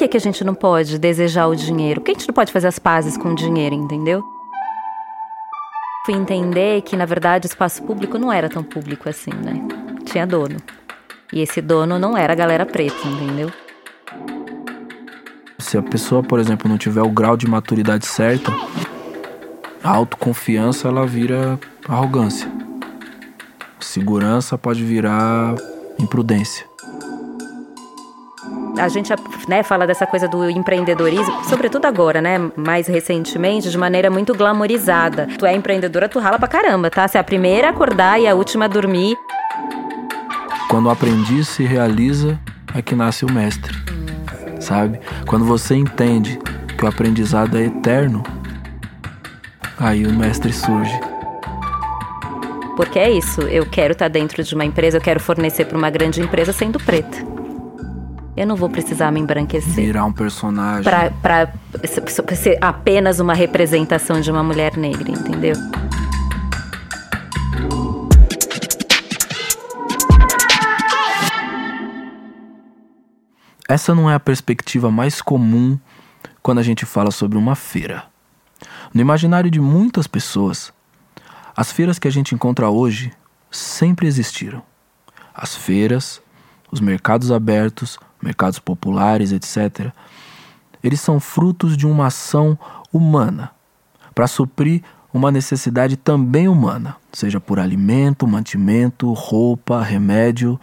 que, que a gente não pode desejar o dinheiro? Por que a gente não pode fazer as pazes com o dinheiro, entendeu? Fui entender que, na verdade, o espaço público não era tão público assim, né? Tinha dono. E esse dono não era a galera preta, entendeu? Se a pessoa, por exemplo, não tiver o grau de maturidade certa, a autoconfiança ela vira arrogância. Segurança pode virar imprudência. A gente né, fala dessa coisa do empreendedorismo, sobretudo agora, né? Mais recentemente, de maneira muito glamorizada. Tu é empreendedora, tu rala pra caramba, tá? Você é a primeira a acordar e a última a dormir. Quando o aprendiz se realiza, é que nasce o mestre. Sabe? Quando você entende que o aprendizado é eterno, aí o mestre surge. Porque é isso, eu quero estar dentro de uma empresa, eu quero fornecer para uma grande empresa sendo preta. Eu não vou precisar me embranquecer. Virar um personagem. Pra, pra ser apenas uma representação de uma mulher negra, entendeu? Essa não é a perspectiva mais comum quando a gente fala sobre uma feira. No imaginário de muitas pessoas, as feiras que a gente encontra hoje sempre existiram. As feiras, os mercados abertos, mercados populares, etc., eles são frutos de uma ação humana para suprir uma necessidade também humana, seja por alimento, mantimento, roupa, remédio.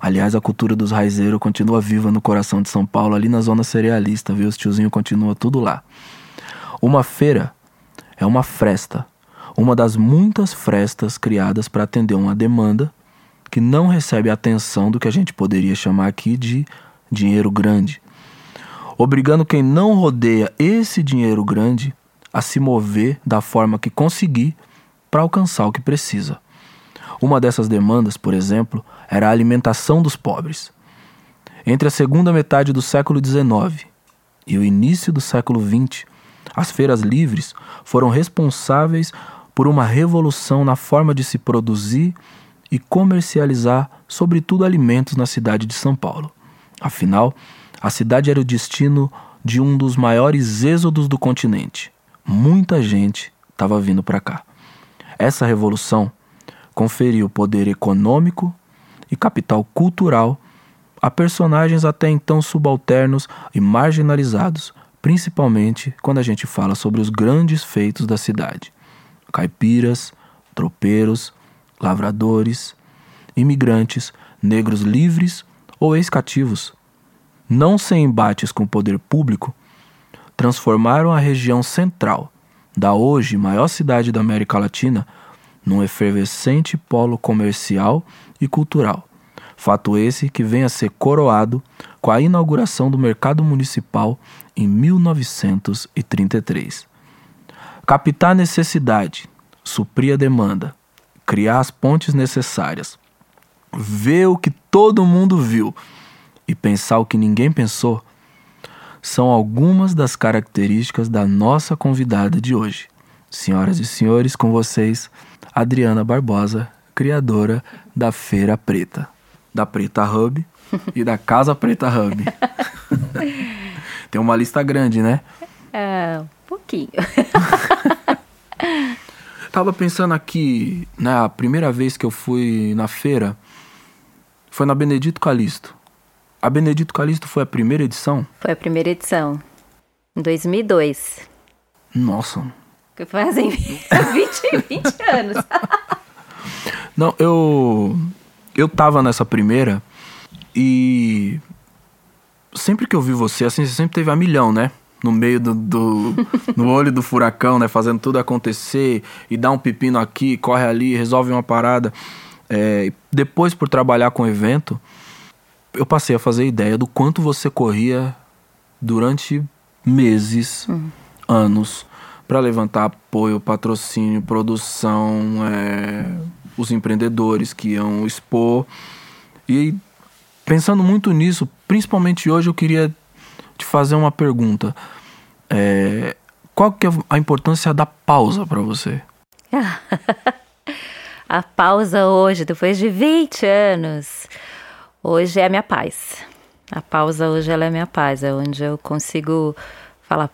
Aliás, a cultura dos raizeiros continua viva no coração de São Paulo, ali na zona cerealista, viu? Os tiozinhos continuam tudo lá. Uma feira é uma fresta, uma das muitas frestas criadas para atender uma demanda que não recebe a atenção do que a gente poderia chamar aqui de dinheiro grande, obrigando quem não rodeia esse dinheiro grande a se mover da forma que conseguir para alcançar o que precisa. Uma dessas demandas, por exemplo, era a alimentação dos pobres. Entre a segunda metade do século XIX e o início do século XX, as feiras livres foram responsáveis por uma revolução na forma de se produzir e comercializar, sobretudo alimentos, na cidade de São Paulo. Afinal, a cidade era o destino de um dos maiores êxodos do continente. Muita gente estava vindo para cá. Essa revolução conferiu poder econômico e capital cultural a personagens até então subalternos e marginalizados, principalmente quando a gente fala sobre os grandes feitos da cidade: caipiras, tropeiros, lavradores, imigrantes, negros livres ou ex-cativos. Não sem embates com o poder público, transformaram a região central da hoje maior cidade da América Latina num efervescente polo comercial e cultural. Fato esse que vem a ser coroado com a inauguração do mercado municipal em 1933. Captar necessidade, suprir a demanda, criar as pontes necessárias, ver o que todo mundo viu e pensar o que ninguém pensou são algumas das características da nossa convidada de hoje. Senhoras e senhores, com vocês, Adriana Barbosa, criadora da Feira Preta, da Preta Hub e da Casa Preta Hub. Tem uma lista grande, né? É, um pouquinho. Tava pensando aqui, né, a primeira vez que eu fui na feira foi na Benedito Calixto. A Benedito Calixto foi a primeira edição? Foi a primeira edição, em 2002. Nossa. Que fazem 20, 20 anos. Não, eu eu tava nessa primeira e sempre que eu vi você, assim, você sempre teve a milhão, né? No meio do, do no olho do furacão, né? Fazendo tudo acontecer e dá um pepino aqui, corre ali, resolve uma parada. É, depois, por trabalhar com evento, eu passei a fazer ideia do quanto você corria durante meses, uhum. anos, para levantar apoio, patrocínio, produção, é, os empreendedores que iam expor. E pensando muito nisso, principalmente hoje, eu queria te fazer uma pergunta. É, qual que é a importância da pausa para você? a pausa hoje, depois de 20 anos, hoje é a minha paz. A pausa hoje ela é minha paz, é onde eu consigo falar,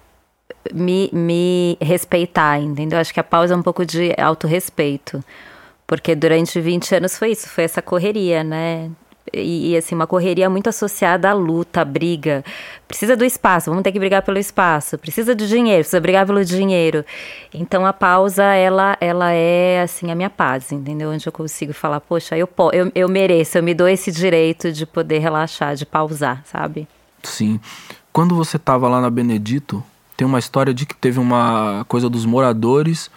me, me respeitar, entendeu? Acho que a pausa é um pouco de autorrespeito. Porque durante 20 anos foi isso, foi essa correria, né? E, assim, uma correria muito associada à luta, à briga. Precisa do espaço, vamos ter que brigar pelo espaço. Precisa do dinheiro, precisa brigar pelo dinheiro. Então a pausa, ela, ela é assim a minha paz, entendeu? Onde eu consigo falar, poxa, eu, eu, eu mereço, eu me dou esse direito de poder relaxar, de pausar, sabe? Sim. Quando você estava lá na Benedito, tem uma história de que teve uma coisa dos moradores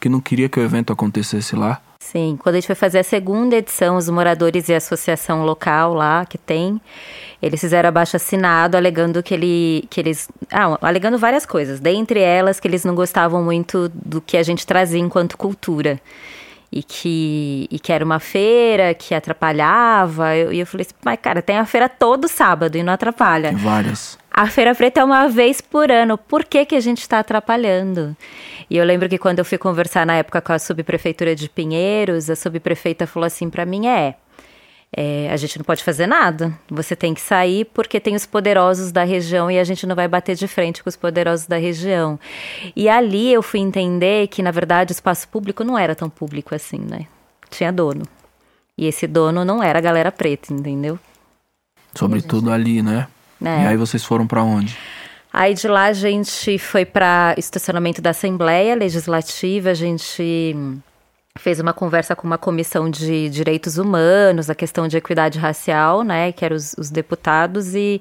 que não queria que o evento acontecesse lá. Sim, quando a gente foi fazer a segunda edição, os moradores e a associação local lá que tem, eles fizeram abaixo assinado alegando que, ele, que eles. Ah, alegando várias coisas, dentre elas que eles não gostavam muito do que a gente trazia enquanto cultura. E que, e que era uma feira que atrapalhava. E eu, eu falei assim, mas cara, tem a feira todo sábado e não atrapalha. Tem várias. A Feira Preta é uma vez por ano. Por que, que a gente está atrapalhando? E eu lembro que quando eu fui conversar na época com a subprefeitura de Pinheiros, a subprefeita falou assim para mim: é, é, a gente não pode fazer nada. Você tem que sair porque tem os poderosos da região e a gente não vai bater de frente com os poderosos da região. E ali eu fui entender que, na verdade, o espaço público não era tão público assim, né? Tinha dono. E esse dono não era a galera preta, entendeu? Sobretudo ali, né? É. E aí vocês foram para onde? Aí de lá a gente foi para estacionamento da Assembleia Legislativa, a gente fez uma conversa com uma comissão de direitos humanos, a questão de equidade racial, né, que eram os, os, deputados, e,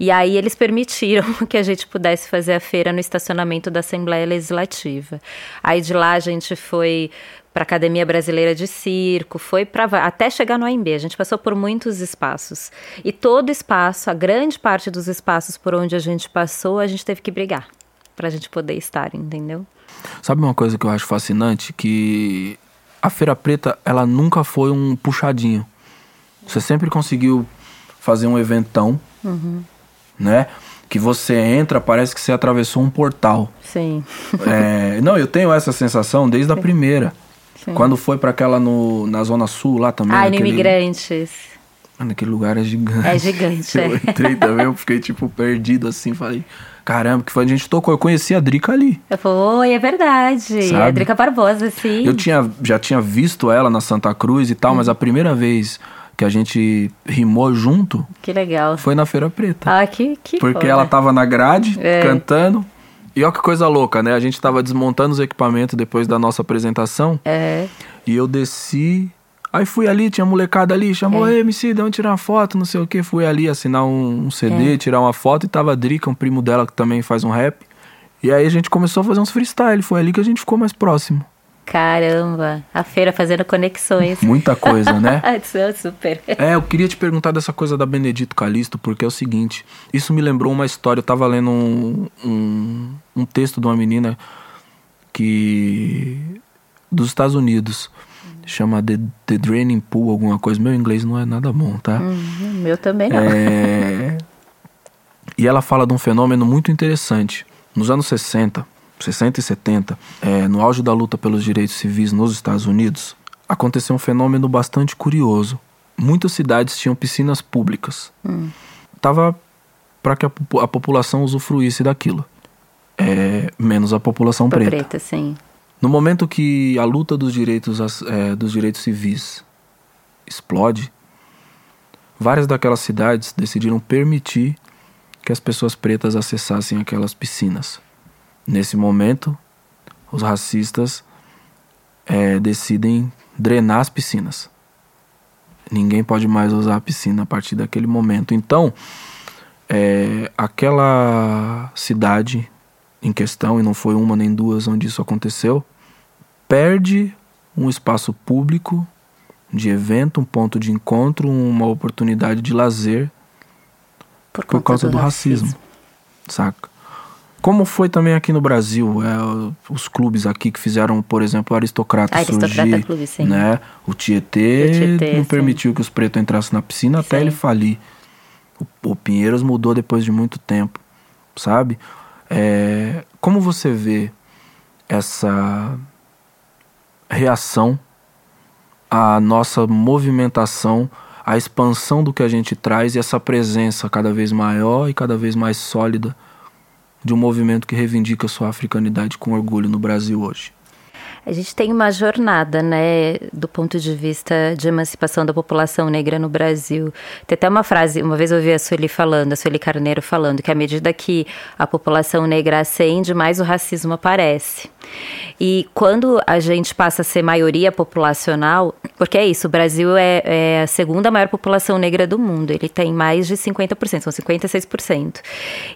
e aí eles permitiram que a gente pudesse fazer a feira no estacionamento da Assembleia Legislativa. Aí de lá a gente foi para Academia Brasileira de Circo, foi para até chegar no AMB. A gente passou por muitos espaços. E todo espaço, a grande parte dos espaços por onde a gente passou, a gente teve que brigar para a gente poder estar, entendeu? Sabe uma coisa que eu acho fascinante que a Feira Preta, ela nunca foi um puxadinho. Você sempre conseguiu fazer um eventão, uhum. né? Que você entra, parece que você atravessou um portal. Sim. É, não, eu tenho essa sensação desde Sim. a primeira. Sim. Quando foi para aquela no, na Zona Sul lá também. Ah, naquele... Imigrantes. Mano, aquele lugar é gigante. É gigante, Eu é. entrei também, eu fiquei tipo perdido assim, falei, caramba, que foi a gente tocou. Eu conheci a Drica ali. Foi, é verdade. Sabe? A Drica Barbosa, sim. Eu tinha, já tinha visto ela na Santa Cruz e tal, hum. mas a primeira vez que a gente rimou junto. Que legal. Foi na Feira Preta. Ah, que, que Porque foda. ela tava na grade, é. cantando. E olha que coisa louca, né? A gente tava desmontando os equipamentos depois da nossa apresentação. É. E eu desci. Aí fui ali, tinha molecada ali, chamou, é. MC, dá tirar uma foto, não sei o que. Fui ali assinar um, um CD, é. tirar uma foto e tava a Drica, um primo dela que também faz um rap. E aí a gente começou a fazer uns freestyle. Foi ali que a gente ficou mais próximo. Caramba, a feira fazendo conexões. Muita coisa, né? Super. É, eu queria te perguntar dessa coisa da Benedito Calixto, porque é o seguinte: isso me lembrou uma história. Eu tava lendo um, um, um texto de uma menina que. dos Estados Unidos. Chama The, The Draining Pool, alguma coisa. Meu inglês não é nada bom, tá? Uhum, meu também não. É... e ela fala de um fenômeno muito interessante. Nos anos 60, 60 e 70, é, no auge da luta pelos direitos civis nos Estados Unidos, aconteceu um fenômeno bastante curioso. Muitas cidades tinham piscinas públicas. Hum. Tava para que a, a, população usufruísse daquilo. É, menos a população preta. preta sim. No momento que a luta dos direitos, é, dos direitos civis explode, várias daquelas cidades decidiram permitir que as pessoas pretas acessassem aquelas piscinas. Nesse momento, os racistas é, decidem drenar as piscinas. Ninguém pode mais usar a piscina a partir daquele momento. Então, é, aquela cidade em questão, e não foi uma nem duas onde isso aconteceu, perde um espaço público de evento, um ponto de encontro, uma oportunidade de lazer por, por causa do, do racismo. racismo. Saca? Como foi também aqui no Brasil, é, os clubes aqui que fizeram, por exemplo, o Aristocrata, Aristocrata surgir, Clube, sim. né? O Tietê, o Tietê não sim. permitiu que os pretos entrassem na piscina até sim. ele falir. O, o, Pinheiros mudou depois de muito tempo, sabe? É, como você vê essa reação à nossa movimentação a expansão do que a gente traz e essa presença cada vez maior e cada vez mais sólida de um movimento que reivindica sua africanidade com orgulho no Brasil hoje? A gente tem uma jornada, né, do ponto de vista de emancipação da população negra no Brasil. Tem até uma frase, uma vez eu ouvi a Sueli falando, a Sueli Carneiro falando, que à medida que a população negra ascende, mais o racismo aparece. E quando a gente passa a ser maioria populacional, porque é isso, o Brasil é, é a segunda maior população negra do mundo, ele tem mais de 50%, são 56%.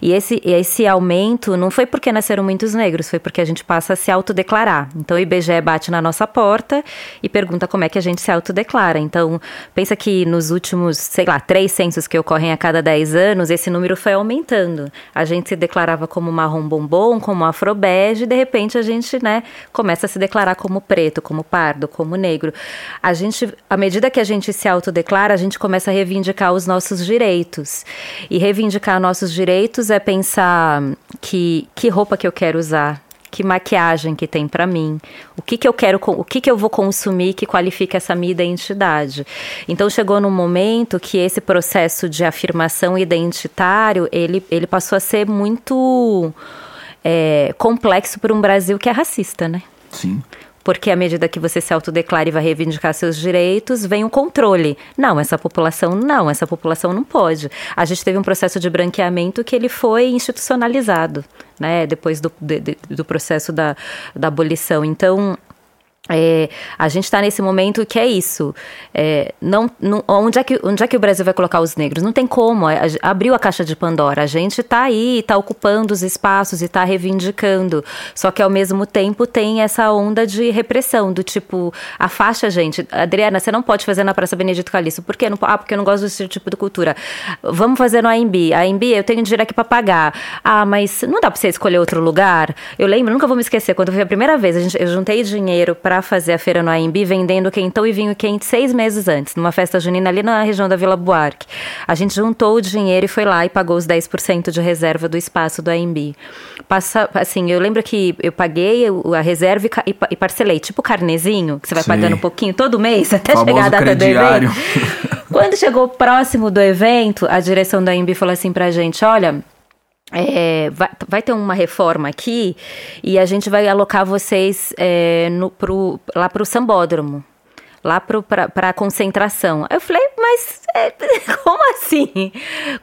E esse, esse aumento não foi porque nasceram muitos negros, foi porque a gente passa a se autodeclarar. Então o bate na nossa porta e pergunta como é que a gente se autodeclara. Então, pensa que nos últimos, sei lá, três censos que ocorrem a cada 10 anos, esse número foi aumentando. A gente se declarava como marrom bombom, como afrobege, e de repente a gente, né, começa a se declarar como preto, como pardo, como negro. A gente, à medida que a gente se autodeclara, a gente começa a reivindicar os nossos direitos. E reivindicar nossos direitos é pensar que que roupa que eu quero usar, que maquiagem que tem para mim, o que que eu quero, o que que eu vou consumir que qualifica essa minha identidade. Então chegou num momento que esse processo de afirmação identitário ele, ele passou a ser muito é, complexo para um Brasil que é racista, né? Sim porque à medida que você se autodeclara e vai reivindicar seus direitos, vem o um controle. Não, essa população não, essa população não pode. A gente teve um processo de branqueamento que ele foi institucionalizado, né, depois do, de, do processo da, da abolição. Então, é, a gente está nesse momento que é isso. É, não, não, onde, é que, onde é que o Brasil vai colocar os negros? Não tem como. A, a, abriu a caixa de Pandora. A gente está aí, está ocupando os espaços e está reivindicando. Só que ao mesmo tempo tem essa onda de repressão, do tipo, afasta a gente. Adriana, você não pode fazer na Praça Benedito Calixto. Por quê? Não, ah, porque eu não gosto desse tipo de cultura. Vamos fazer no AMB. AMB, eu tenho dinheiro aqui para pagar. Ah, mas não dá para você escolher outro lugar? Eu lembro, nunca vou me esquecer, quando foi a primeira vez, a gente, eu juntei dinheiro para para fazer a feira no AMB vendendo quentão e vinho quente seis meses antes, numa festa junina ali na região da Vila Buarque. A gente juntou o dinheiro e foi lá e pagou os 10% de reserva do espaço do AMB. Passa, assim, eu lembro que eu paguei a reserva e, e parcelei, tipo carnezinho, que você vai Sim. pagando um pouquinho todo mês até chegar a data crediário. do evento. Quando chegou próximo do evento, a direção do AMB falou assim pra gente: olha é, vai, vai, ter uma reforma aqui e a gente vai alocar vocês é, no, pro, lá para o sambódromo, lá para a concentração. Eu falei, mas é, como assim?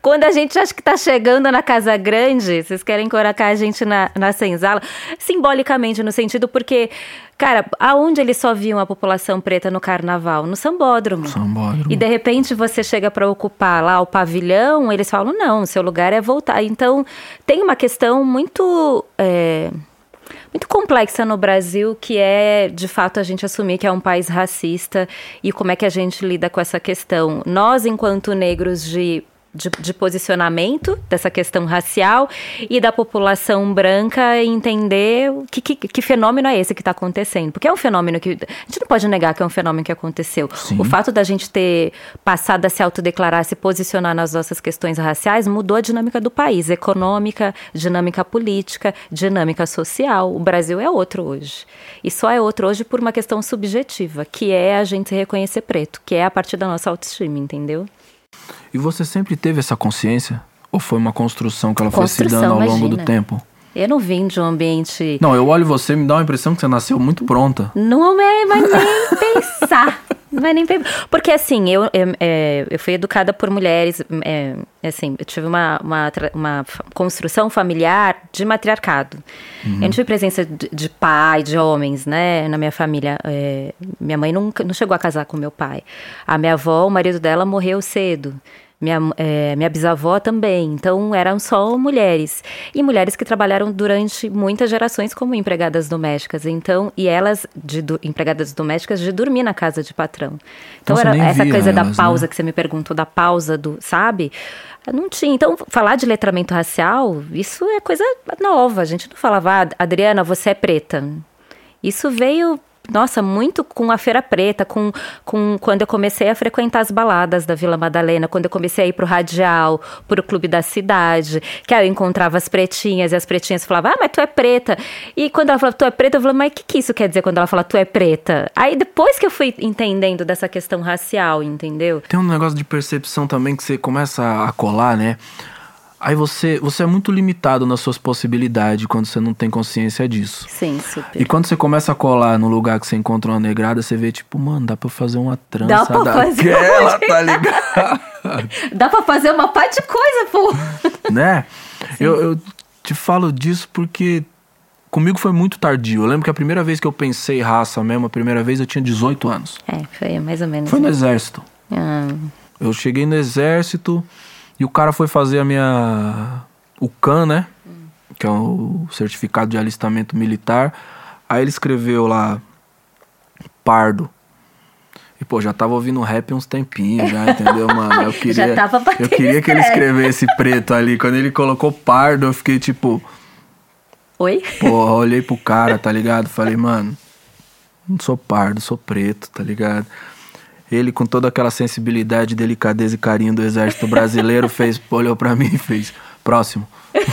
Quando a gente acha que está chegando na Casa Grande, vocês querem colocar a gente na, na senzala? Simbolicamente, no sentido porque Cara, aonde eles só viam a população preta no carnaval? No sambódromo. Sambódromo. E de repente você chega para ocupar lá o pavilhão, eles falam: não, seu lugar é voltar. Então tem uma questão muito. É, muito complexa no Brasil, que é de fato a gente assumir que é um país racista e como é que a gente lida com essa questão. Nós, enquanto negros de de, de, posicionamento dessa questão racial e da população branca entender que, que, que fenômeno é esse que está acontecendo. Porque é um fenômeno que. A gente não pode negar que é um fenômeno que aconteceu. Sim. O fato da gente ter passado a se autodeclarar, se posicionar nas nossas questões raciais, mudou a dinâmica do país econômica, dinâmica política, dinâmica social. O Brasil é outro hoje. E só é outro hoje por uma questão subjetiva, que é a gente reconhecer preto, que é a partir da nossa autoestima, entendeu? E você sempre teve essa consciência? Ou foi uma construção que ela construção, foi se dando ao imagina. longo do tempo? Eu não vim de um ambiente. Não, eu olho você me dá uma impressão que você nasceu muito pronta. Não é, mas nem pensar. Não vai nem Porque assim, eu, eu, é, eu fui educada por mulheres, é, assim, eu tive uma, uma, uma construção familiar de matriarcado. Uhum. Eu não tive presença de, de, pai, de homens, né, na minha família. É, minha mãe nunca, não chegou a casar com meu pai. A minha avó, o marido dela morreu cedo. Minha, é, minha bisavó também. Então eram só mulheres. E mulheres que trabalharam durante muitas gerações como empregadas domésticas. Então, e elas, de do, empregadas domésticas, de dormir na casa de patrão. Então Nossa, era essa coisa elas, da pausa né? que você me perguntou, da pausa do, sabe? Não tinha. Então, falar de letramento racial, isso é coisa nova. A gente não falava, ah, Adriana, você é preta. Isso veio nossa, muito com a Feira Preta, com, com quando eu comecei a frequentar as baladas da Vila Madalena, quando eu comecei a ir pro Radial, pro Clube da Cidade, que aí eu encontrava as pretinhas e as pretinhas falavam, ah, mas tu é preta. E quando ela falava, tu é preta, eu falava, mas o que, que isso quer dizer quando ela fala, tu é preta? Aí depois que eu fui entendendo dessa questão racial, entendeu? Tem um negócio de percepção também que você começa a colar, né? Aí você, você é muito limitado nas suas possibilidades quando você não tem consciência disso. Sim, super. E quando você começa a colar no lugar que você encontra uma negrada, você vê, tipo, mano, dá pra fazer uma trança Dá pra fazer daquela, uma- tá ligado? Dá pra fazer uma par de coisa, pô. né? Eu, eu te falo disso porque comigo foi muito tardio. Eu lembro que a primeira vez que eu pensei raça mesmo, a primeira vez eu tinha 18 anos. É, foi mais ou menos. Foi no exército. Ah, Eu cheguei no exército e o cara foi fazer a minha. O CAN, né? Que é o certificado de alistamento militar. Aí ele escreveu lá. Pardo. E, pô, já tava ouvindo rap uns tempinhos, já, entendeu, mano? Eu queria, Já tava eu queria que ele escrevesse preto ali. Quando ele colocou pardo, eu fiquei tipo. Oi? Porra, olhei pro cara, tá ligado? Falei, mano, não sou pardo, sou preto, tá ligado? Ele, com toda aquela sensibilidade, delicadeza e carinho do exército brasileiro, fez, olhou pra mim e fez, próximo.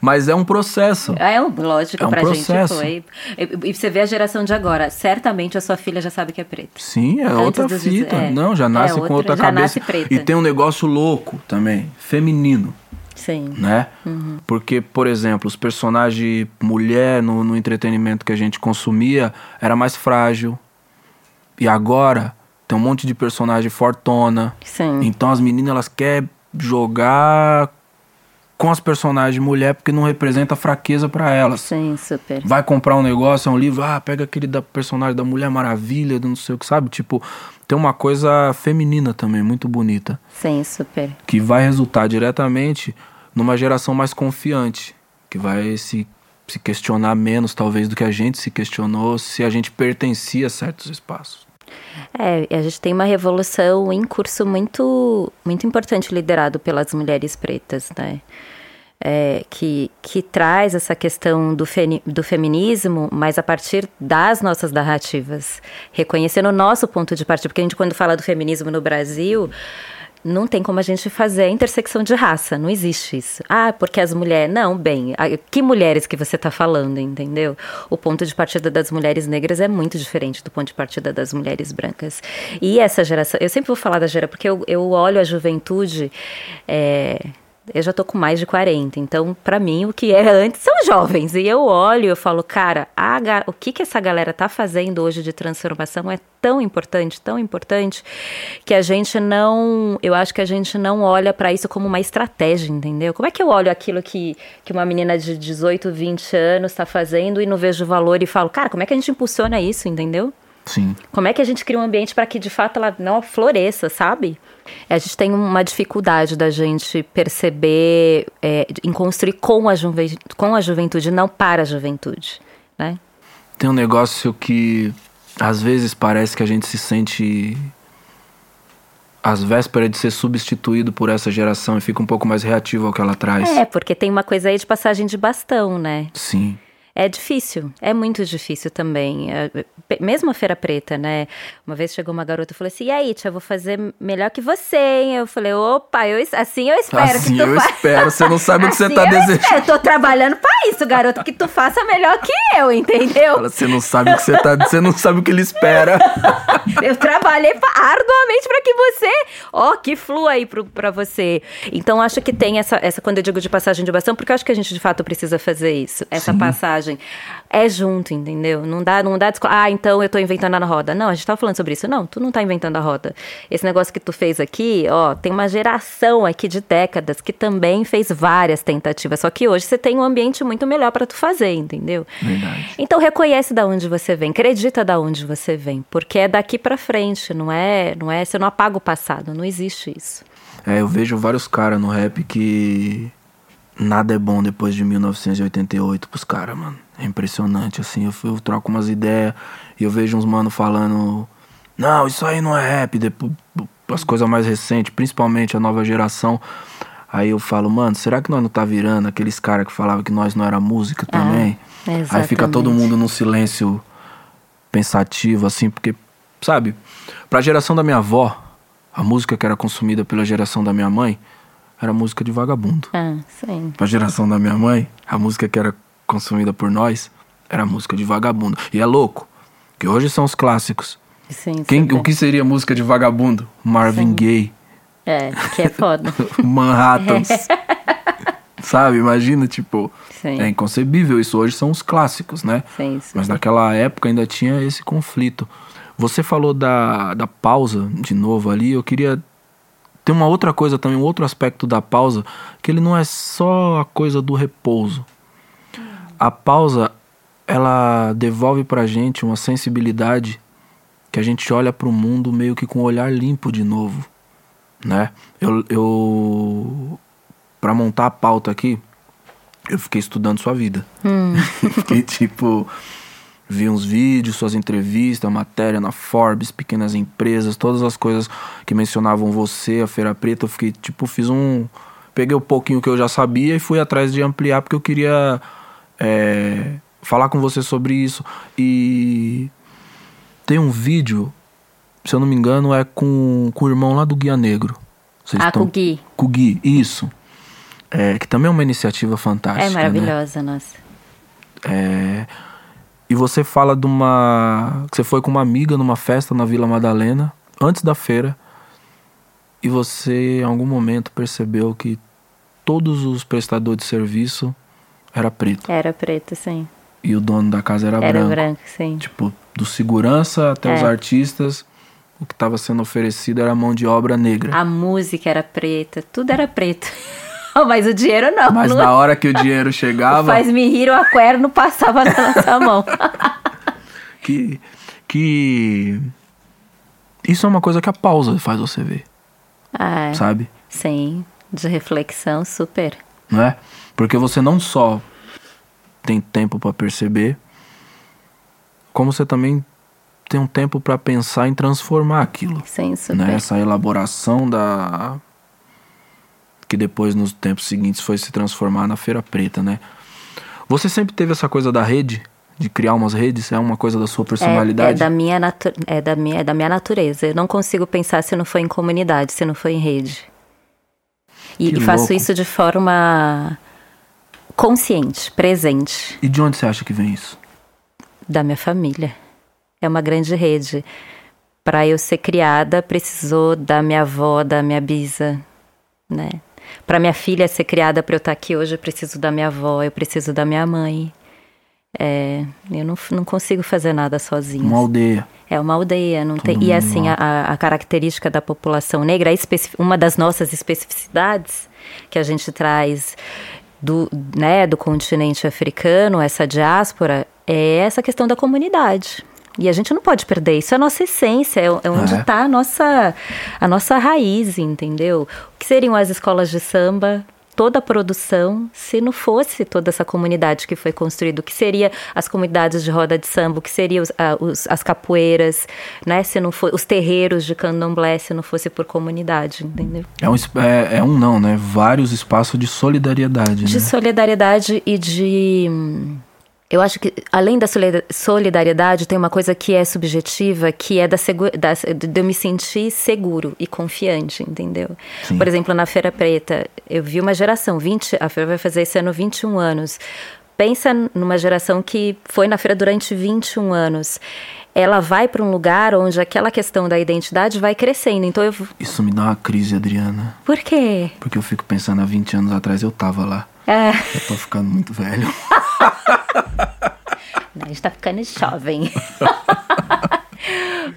Mas é um processo. É um, lógico, É um pra processo. gente foi. E, você vê a geração de agora. Certamente a sua filha já sabe que é preta. Sim, é Antes outra fita. é. Não, já É nasce com outra- outra já cabeça. nasce preta. E tem um negócio louco também, feminino. Sim. né? Porque, por exemplo, os personagens mulher no, no entretenimento que a gente consumia era mais frágil. E agora tem um monte de personagem fortona. Sim. Então as meninas elas querem jogar com as personagens mulher porque não representa fraqueza pra elas. Sim, super. Vai comprar um negócio, é um livro, ah, pega aquele da personagem da Mulher Maravilha, do não sei o que, sabe? Tipo, tem uma coisa feminina também, muito bonita Sim, super. que vai resultar diretamente numa geração mais confiante, que vai se, se questionar menos, talvez, do que a gente se questionou se a gente pertencia a certos espaços. É, a gente tem uma revolução em curso muito, muito importante liderado pelas mulheres pretas, né? É, que, que traz essa questão do, feni- do feminismo, mas a partir das nossas narrativas, reconhecendo o nosso ponto de partida, porque a gente, quando fala do feminismo no Brasil, não tem como a gente fazer a intersecção de raça, não existe isso. Ah, porque as mulheres. Não, bem, que mulheres que você está falando, entendeu? O ponto de partida das mulheres negras é muito diferente do ponto de partida das mulheres brancas. E essa geração. Eu sempre vou falar da geração, porque eu, eu olho a juventude. é, eu já tô com mais de 40, então para mim o que é antes são jovens. E eu olho e eu falo, cara, a o que que essa galera tá fazendo hoje de transformação é tão importante, tão importante, que a gente não, eu acho que a gente não olha para isso como uma estratégia, entendeu? Como é que eu olho aquilo que, que uma menina de 18, 20 anos está fazendo e não vejo valor e falo, cara, como é que a gente impulsiona isso, entendeu? Sim. Como é que a gente cria um ambiente para que de fato ela não floresça, sabe? A gente tem uma dificuldade da gente perceber é, em construir com a, juve, com a juventude, não para a juventude, né? Tem um negócio que às vezes parece que a gente se sente às vésperas de ser substituído por essa geração e fica um pouco mais reativo ao que ela traz. É, porque tem uma coisa aí de passagem de bastão, né? Sim. É difícil, é muito difícil também. É, Mesmo a Feira Preta, né? Uma vez chegou uma garota e falou assim: e aí, tia, eu vou fazer melhor que você, hein? Eu falei: opa, eu, assim eu espero assim que tu eu espero. Você não sabe o que você Assim tá eu desejando. espero, Eu tô trabalhando pra isso, garoto, que tu faça melhor que eu, entendeu? Fala, Você não sabe o que você tá. Você não sabe o que ele espera. Eu trabalhei pa- arduamente pra que você, ó, que flua aí pro, pra você. Então acho que tem essa, essa, quando eu digo de passagem de bastão, porque eu acho que a gente de fato precisa fazer isso. Essa Sim. passagem é junto, entendeu? Não dá, não dá, ah, então eu tô inventando a roda. Não, a gente tava falando sobre isso. Não, tu não tá inventando a roda. Esse negócio que tu fez aqui, ó, tem uma geração aqui de décadas que também fez várias tentativas. Só que hoje você tem um ambiente muito melhor pra tu fazer, entendeu? Verdade. Então reconhece da onde você vem, acredita da onde você vem, porque é daqui pra frente, não é, não é, você não apaga o passado, não existe isso. É, eu vejo vários caras no rap que nada é bom depois de 1988 pros caras, mano. É impressionante, assim. Eu, eu troco umas ideias e eu vejo uns mano falando: Não, isso aí não é rap. Depois, as coisas mais recentes, principalmente a nova geração. Aí eu falo, mano, será que nós não tá virando aqueles caras que falavam que nós não era música também? Ah, Aí fica todo mundo num silêncio pensativo, assim, porque, sabe, pra geração da minha avó, a música que era consumida pela geração da minha mãe era música de vagabundo. Ah, sim. Pra geração da minha mãe, a música que era consumida por nós era música de vagabundo. E é louco, que hoje são os clássicos. Sim, Quem, super. o que seria música de vagabundo? Marvin Sim. Gaye, É, que é foda. Manhattans. Sabe, imagina, tipo, Sim. é inconcebível. Isso hoje são os clássicos, né? Sim, sim. Mas naquela época ainda tinha esse conflito. Você falou da, da pausa de novo ali. Eu queria. Tem uma outra coisa também, um outro aspecto da pausa, que ele não é só a coisa do repouso. A pausa, ela devolve pra gente uma sensibilidade que a gente olha pro mundo meio que com um olhar limpo de novo, né? Eu, eu para montar a pauta aqui, eu fiquei estudando sua vida. fiquei tipo vi uns vídeos, suas entrevistas, matéria na Forbes, pequenas empresas, todas as coisas que mencionavam você, a Feira Preta, eu fiquei tipo fiz um peguei o pouquinho que eu já sabia e fui atrás de ampliar porque eu queria é, falar com você sobre isso e tem um vídeo, se eu não me engano, é com, com o irmão lá do Guia Negro. Vocês Ah, tão- com o Gui. com o Gui, isso. É, que também é uma iniciativa fantástica. É né? maravilhosa, nossa. É, e você fala de uma. que você foi com uma amiga numa festa na Vila Madalena, antes da feira, e você em algum momento percebeu que todos os prestadores de serviço era preto Era preto, sim. e o dono da casa era, Era branco. branco, sim. Tipo, do segurança até os É. artistas, o que estava sendo oferecido era mão de obra negra. A música era preta, tudo era preto. Mas o dinheiro não. Mas não na hora que o dinheiro chegava, Faz-me rir, o aquerno passava na nossa mão. que que isso é uma coisa que a pausa faz você ver, Ah, sabe? sim, de reflexão, super. Não é? Porque você não só tem tempo para perceber, como você também tem um tempo para pensar em transformar aquilo, Sim, super. né? Essa elaboração da que depois nos tempos seguintes foi se transformar na Feira Preta, né? Você sempre teve essa coisa da rede, de criar umas redes, é uma coisa da sua É, é, personalidade? da minha natu- é, da minha, é da minha natureza. Eu não consigo pensar se não for em comunidade, se não for em rede. E, e faço isso de forma consciente, presente, E de onde você acha que vem isso? da minha família. É uma grande rede. Para eu ser criada, precisou da minha avó, da minha bisa, né? Para minha filha ser criada, para eu estar aqui hoje, eu preciso da minha avó, eu preciso da minha mãe. É, eu não, não consigo fazer nada sozinha. Uma aldeia. É uma aldeia, não tem. mundo E assim, a, a característica da população negra, uma das nossas especificidades que a gente traz do, né, do continente africano, essa diáspora, é essa questão da comunidade. E a gente não pode perder isso, é a nossa essência, é, é onde É. está a nossa, a nossa raiz, entendeu? O que seriam as escolas de samba? Toda a produção, se não fosse toda essa comunidade que foi construída, o que seria as comunidades de roda de samba, o que seriam as capoeiras, né? Se não for, os terreiros de candomblé, se não fosse por comunidade, entendeu? É um, é, é um não, né? Vários espaços de solidariedade, De né? solidariedade e de. Eu acho que, além da solida- solidariedade, tem uma coisa que é subjetiva, que é da, da- de eu me sentir seguro e confiante, entendeu? Sim. Por exemplo, na Feira Preta, eu vi uma geração, 20, a feira vai fazer esse ano 21 anos. Pensa numa geração que foi na feira durante 21 anos. Ela vai para um lugar onde aquela questão da identidade vai crescendo. Então eu. Isso me dá uma crise, Adriana. Por quê? Porque eu fico pensando, há 20 anos atrás eu tava lá. É. Eu tô ficando muito velho. Não, a gente tá ficando jovem.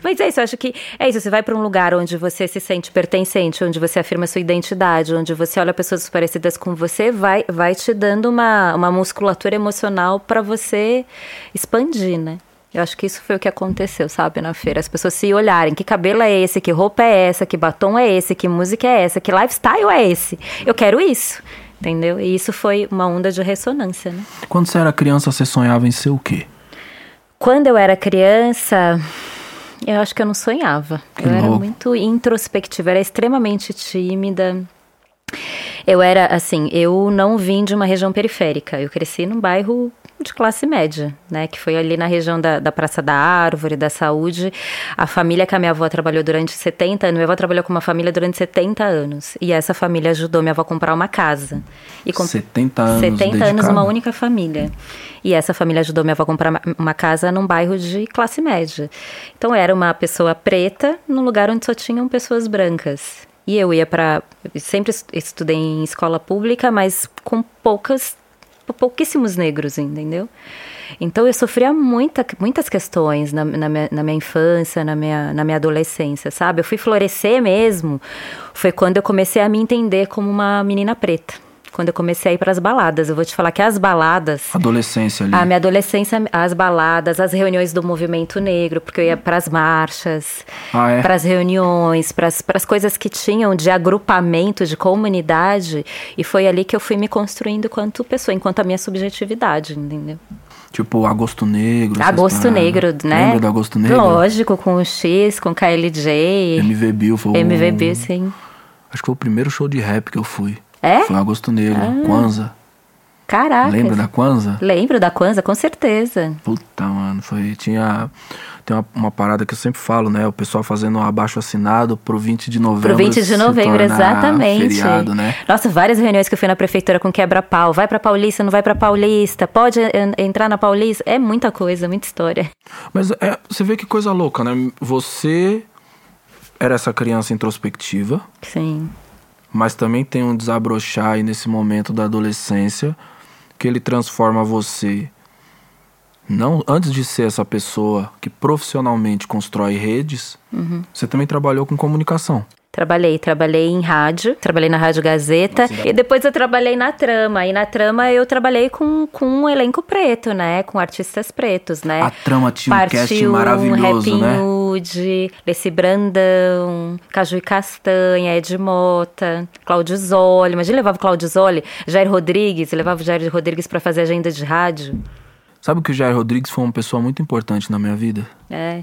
Mas é isso, eu acho que é isso. Você vai para um lugar onde você se sente pertencente, onde você afirma sua identidade, onde você olha pessoas parecidas com você, vai, vai te dando uma, uma musculatura emocional para você expandir, né? Eu acho que isso foi o que aconteceu, sabe, na feira. As pessoas se olharem, que cabelo é esse, que roupa é essa, que batom é esse, que música é essa, que lifestyle é esse. Eu quero isso, entendeu? E isso foi uma onda de ressonância, né? Quando você era criança, você sonhava em ser o quê? Quando eu era criança, eu acho que eu não sonhava. Que eu era louco. muito introspectiva, era extremamente tímida. Eu era assim, eu não vim de uma região periférica. Eu cresci num bairro de classe média, né? Que foi ali na região da, da Praça da Árvore, da Saúde. A família que a minha avó trabalhou durante 70 anos, minha avó trabalhou com uma família durante 70 anos. E essa família ajudou minha avó a comprar uma casa. E com 70 anos 70 dedicado. anos, uma única família. E essa família ajudou minha avó a comprar uma casa num bairro de classe média. Então era uma pessoa preta num lugar onde só tinham pessoas brancas. E eu ia para. Sempre estudei em escola pública, mas com poucas pouquíssimos negros, entendeu? Então eu sofria muita, muitas questões na, na, minha, na minha infância, na minha, na minha adolescência, sabe? Eu fui florescer mesmo, foi quando eu comecei a me entender como uma menina preta quando eu comecei a ir para as baladas. Eu vou te falar que as baladas. Adolescência ali. A minha adolescência, as baladas, as reuniões do movimento negro, porque eu ia para as marchas, ah, é? para as reuniões, para as coisas que tinham de agrupamento, de comunidade. E foi ali que eu fui me construindo enquanto pessoa, enquanto a minha subjetividade, entendeu? Tipo, Agosto Negro. Agosto Negro, né? Lembra do Agosto Negro? Lógico, com o X, com KLJ. MV Bill foi MV Bill, sim. Acho que foi o primeiro show de rap que eu fui. É? Foi Agosto Negro, ah. Kwanzaa. Caraca. Lembra da Kwanzaa? Lembro da Kwanzaa, com certeza. Puta, mano, foi. Tinha. Tem uma, uma, parada que eu sempre falo, né? O pessoal fazendo um abaixo assinado pro 20 de novembro. Pro 20 de novembro, exatamente. Feriado, né? Nossa, várias reuniões que eu fui na prefeitura com quebra-pau. Vai pra Paulista, não vai pra Paulista, pode entrar na Paulista. É muita coisa, muita história. Mas é, você vê que coisa louca, né? Você era essa criança introspectiva. Sim mas também tem um desabrochar aí nesse momento da adolescência que ele transforma você não antes de ser essa pessoa que profissionalmente constrói redes, uhum. você também trabalhou com comunicação. Trabalhei, trabalhei em rádio, trabalhei na Rádio Gazeta e depois eu trabalhei na Trama. E na Trama eu trabalhei com, com um elenco preto, né? Com artistas pretos, né? A Trama tinha um cast maravilhoso, né? Nude, Leci Brandão, Caju e Castanha, Ed Mota, Cláudio Zoli. Imagina, levava o Cláudio Zoli, Jair Rodrigues, levava o Jair Rodrigues para fazer agenda de rádio. Sabe que o Jair Rodrigues foi uma pessoa muito importante na minha vida? É.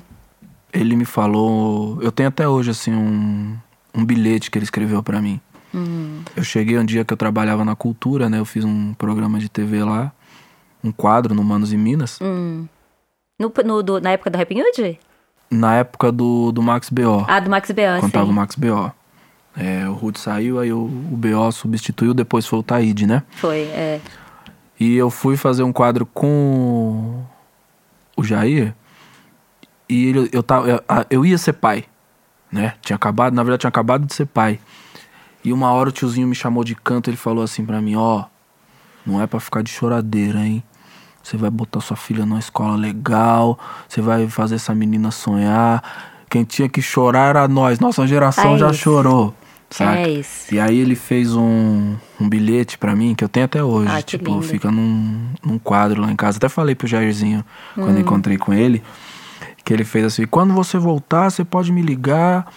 Ele me falou, eu tenho até hoje assim um um bilhete que ele escreveu para mim. Uhum. Eu cheguei um dia que eu trabalhava na cultura, né? Eu fiz um programa de TV lá, um quadro no Manos e Minas. Uhum. No, no do, na época do Rap Hood? Na época do, do Max B.O. Ah, do Max B.O., Quando tava o Max B.O. É, o Rude saiu, aí o, o B.O. substituiu, depois foi o Taíde, né? Foi, é. E eu fui fazer um quadro com o Jair. E ele, eu, tava, eu, eu ia ser pai né? Tinha acabado, na verdade tinha acabado de ser pai. E uma hora o tiozinho me chamou de canto, ele falou assim para mim, ó, oh, não é para ficar de choradeira, hein? Você vai botar sua filha numa escola legal, você vai fazer essa menina sonhar. Quem tinha que chorar era nós, nossa geração é já chorou. Sabe? É isso. E aí ele fez um, um bilhete para mim, que eu tenho até hoje. Ah, tipo, lindo. fica num, num quadro lá em casa. Até falei pro Jairzinho quando hum. encontrei com ele que ele fez assim: quando você voltar, você pode me ligar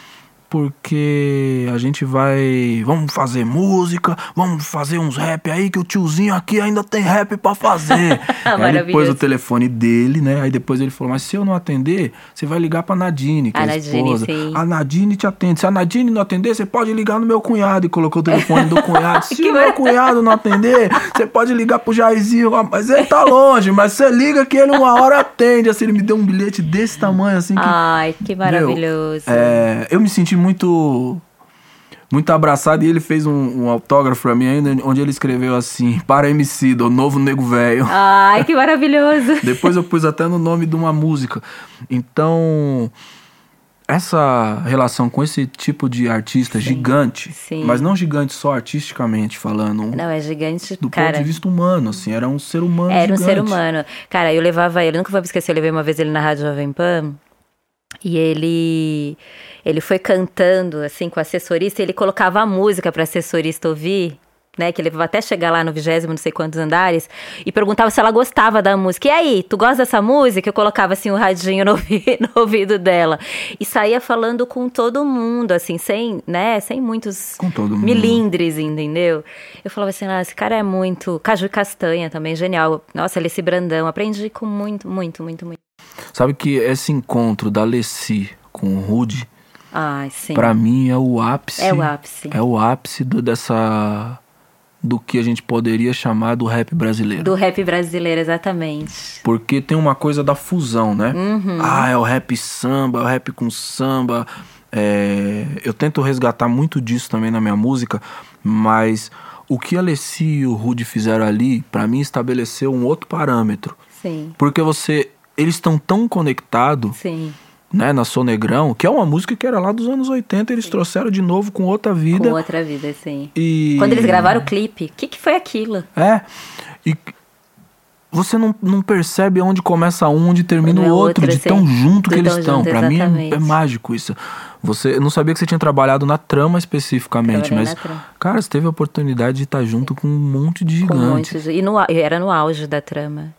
porque a gente vai. Vamos fazer música, vamos fazer uns rap aí, que o tiozinho aqui ainda tem rap para fazer. aí pôs o telefone dele, né? Aí depois ele falou: Mas se eu não atender, você vai ligar pra Nadine, que a é a Nadine, esposa. Sim. A Nadine te atende. Se a Nadine não atender, você pode ligar no meu cunhado. E colocou o telefone do cunhado. Se o meu cunhado não atender, você pode ligar pro Jairzinho. Ah, mas ele tá longe, mas você liga que ele uma hora atende. Assim, ele me deu um bilhete desse tamanho, assim. Que, Ai, que maravilhoso. Meu, é, eu me senti muito muito abraçado e ele fez um, um, autógrafo pra mim ainda, onde ele escreveu assim, para MC, do novo nego velho. Ai, que maravilhoso. Depois eu pus até no nome de uma música. Então, essa relação com esse tipo de artista sim, gigante, sim. mas não gigante só artisticamente falando. Não, é gigante do cara, ponto de vista humano, assim, era um ser humano. Era gigante. um ser humano. Cara, eu levava ele, nunca vou esquecer, eu levei uma vez ele na Rádio Jovem Pan e ele ele foi cantando assim com a assessorista, ele colocava a música para a assessorista ouvir, né, que ele vai até chegar lá no vigésimo, não sei quantos andares, e perguntava se ela gostava da música. E aí, tu gosta dessa música? Eu colocava assim o um radinho no, no, ouvido dela e saía falando com todo mundo, assim, sem, né, sem muitos milindres, entendeu? Eu falava assim, ah, esse cara é muito caju e castanha também, genial. Nossa, ele esse brandão, aprendi com muito, muito, muito, muito. Sabe que esse encontro da Leci com o Rude sim. Pra mim é o ápice. É o ápice. É o ápice do, dessa do que a gente poderia chamar do rap brasileiro. Do rap brasileiro, exatamente. Porque tem uma coisa da fusão, né? Uhum. Ah, é o rap samba, é o rap com samba. É, eu tento resgatar muito disso também na minha música, mas o que a Alessi e o Rude fizeram ali, para mim, estabeleceu um outro parâmetro. Sim. Porque você. Eles estão tão conectados Sim. Né, na Sonegrão, que é uma música que era lá dos anos 80, eles trouxeram de novo com outra vida. Com outra vida, sim. E... Quando eles gravaram o clipe, o que, que foi aquilo? É. E você não, não percebe onde começa um, onde termina é o outro, outro, de tão junto que de eles tão estão. Pra mim é, é mágico isso. Você eu não sabia que você tinha trabalhado na trama especificamente, Trabalhei mas cara, você teve a oportunidade de estar junto com um monte de gigantes. muitos. E no, au- e era no auge da trama.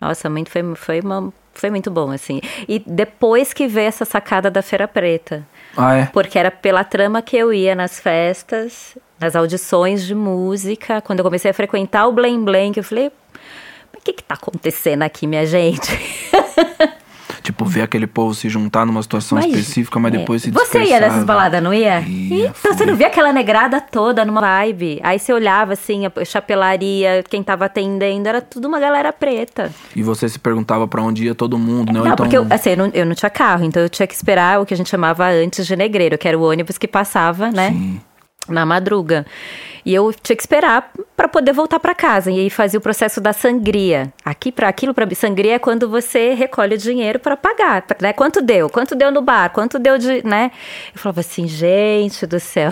Nossa, muito, foi, foi, uma, foi muito bom, assim. E depois que veio essa sacada da Feira Preta. Ah, é? Porque era pela trama que eu ia nas festas, nas audições de música. Quando eu comecei a frequentar o Blém Blém, que eu falei, o que que tá acontecendo aqui, minha gente? Tipo, ver aquele povo se juntar numa situação Mas, específica, mas é. depois se Você ia nessas baladas, não ia? Ia, então você fui. não via aquela negrada toda numa vibe. Aí você olhava assim, a chapelaria, quem tava atendendo, era tudo uma galera preta. E você se perguntava pra onde ia todo mundo, né? Não, então, porque eu, assim, eu não, eu não tinha carro, então eu tinha que esperar o que a gente chamava antes de negreiro, que era o ônibus que passava, né? Sim. Na madruga. E eu tinha que esperar para poder voltar para casa. E aí fazia o processo da sangria. Aqui para aquilo, para sangria é quando você recolhe o dinheiro para pagar, né? Quanto deu? Quanto deu no bar? Quanto deu de, né? Eu falava assim, gente do céu.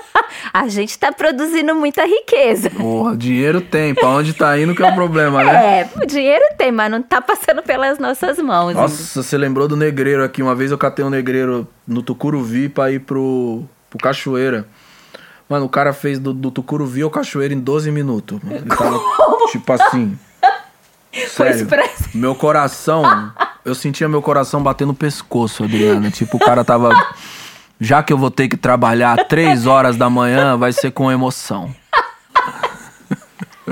a gente tá produzindo muita riqueza. Porra, dinheiro tem, pra onde tá indo que é o problema, né? É, o dinheiro tem, mas não tá passando pelas nossas mãos. Nossa, você lembrou do negreiro aqui. Uma vez eu catei um negreiro no Tucuruvi pra ir pro, pro Cachoeira. Mano, o cara fez do, do Tucuruvi ao Cachoeira em 12 minutos. mano. Tava, tipo assim. Sério. Meu coração. Eu sentia meu coração bater no pescoço, Adriana. Tipo, o cara tava. Já que eu vou ter que trabalhar três horas da manhã, vai ser com emoção.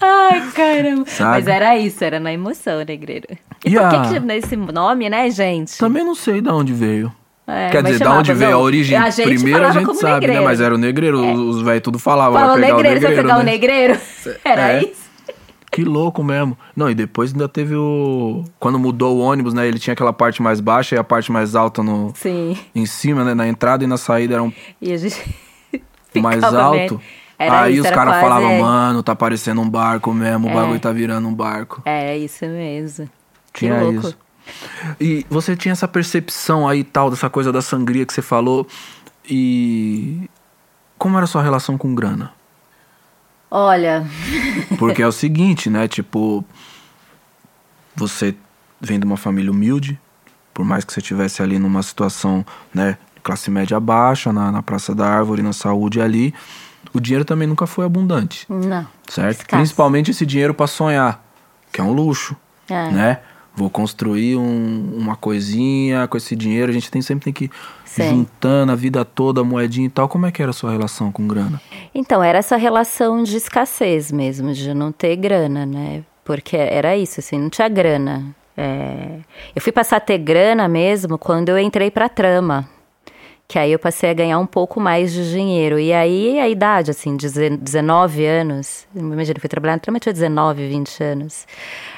Ai, caramba. Sabe? Mas era isso, era na emoção, negreiro. E, E por que que nesse nome, né, gente? Também não sei de onde veio. É, Quer dizer, da chamava, onde veio a origem? a gente Primeiro a gente sabe, negreiro. né? Mas era o negreiro, os velhos tudo falavam. O pegar negreiro, o você negreiro, pegar o né? negreiro? Era É. isso? Que louco mesmo. Não, e depois ainda teve o. Quando mudou o ônibus, né? Ele tinha aquela parte mais baixa e a parte mais alta no... Sim. em cima, né? Na entrada e na saída eram E a gente mais alto. Aí isso, os caras falavam, mano, tá parecendo um barco mesmo, o É. bagulho tá virando um barco. É, isso mesmo. Que Tinha louco. isso. E você tinha essa percepção aí tal, dessa coisa da sangria que você falou. E. Como era a sua relação com grana? Olha, Porque é o seguinte, né? Tipo, você vem de uma família humilde, por mais que você estivesse ali numa situação, né, classe média baixa, na, na Praça da Árvore, na saúde ali, o dinheiro também nunca foi abundante, não. certo? Principalmente esse dinheiro para sonhar, que é um luxo, É. né? Vou construir um- uma coisinha com esse dinheiro, a gente tem, sempre tem que ir Sim. juntando a vida toda, moedinha e tal. Como é que era a sua relação com grana? Então, era essa relação de escassez mesmo, de não ter grana, né? Porque era isso, assim, não tinha grana. É, Eu fui passar a ter grana mesmo quando eu entrei pra trama. Que aí eu passei a ganhar um pouco mais de dinheiro. E aí a idade, assim, deze- 19 anos. Imagina, eu fui trabalhar na trama, eu tinha 19, 20 anos.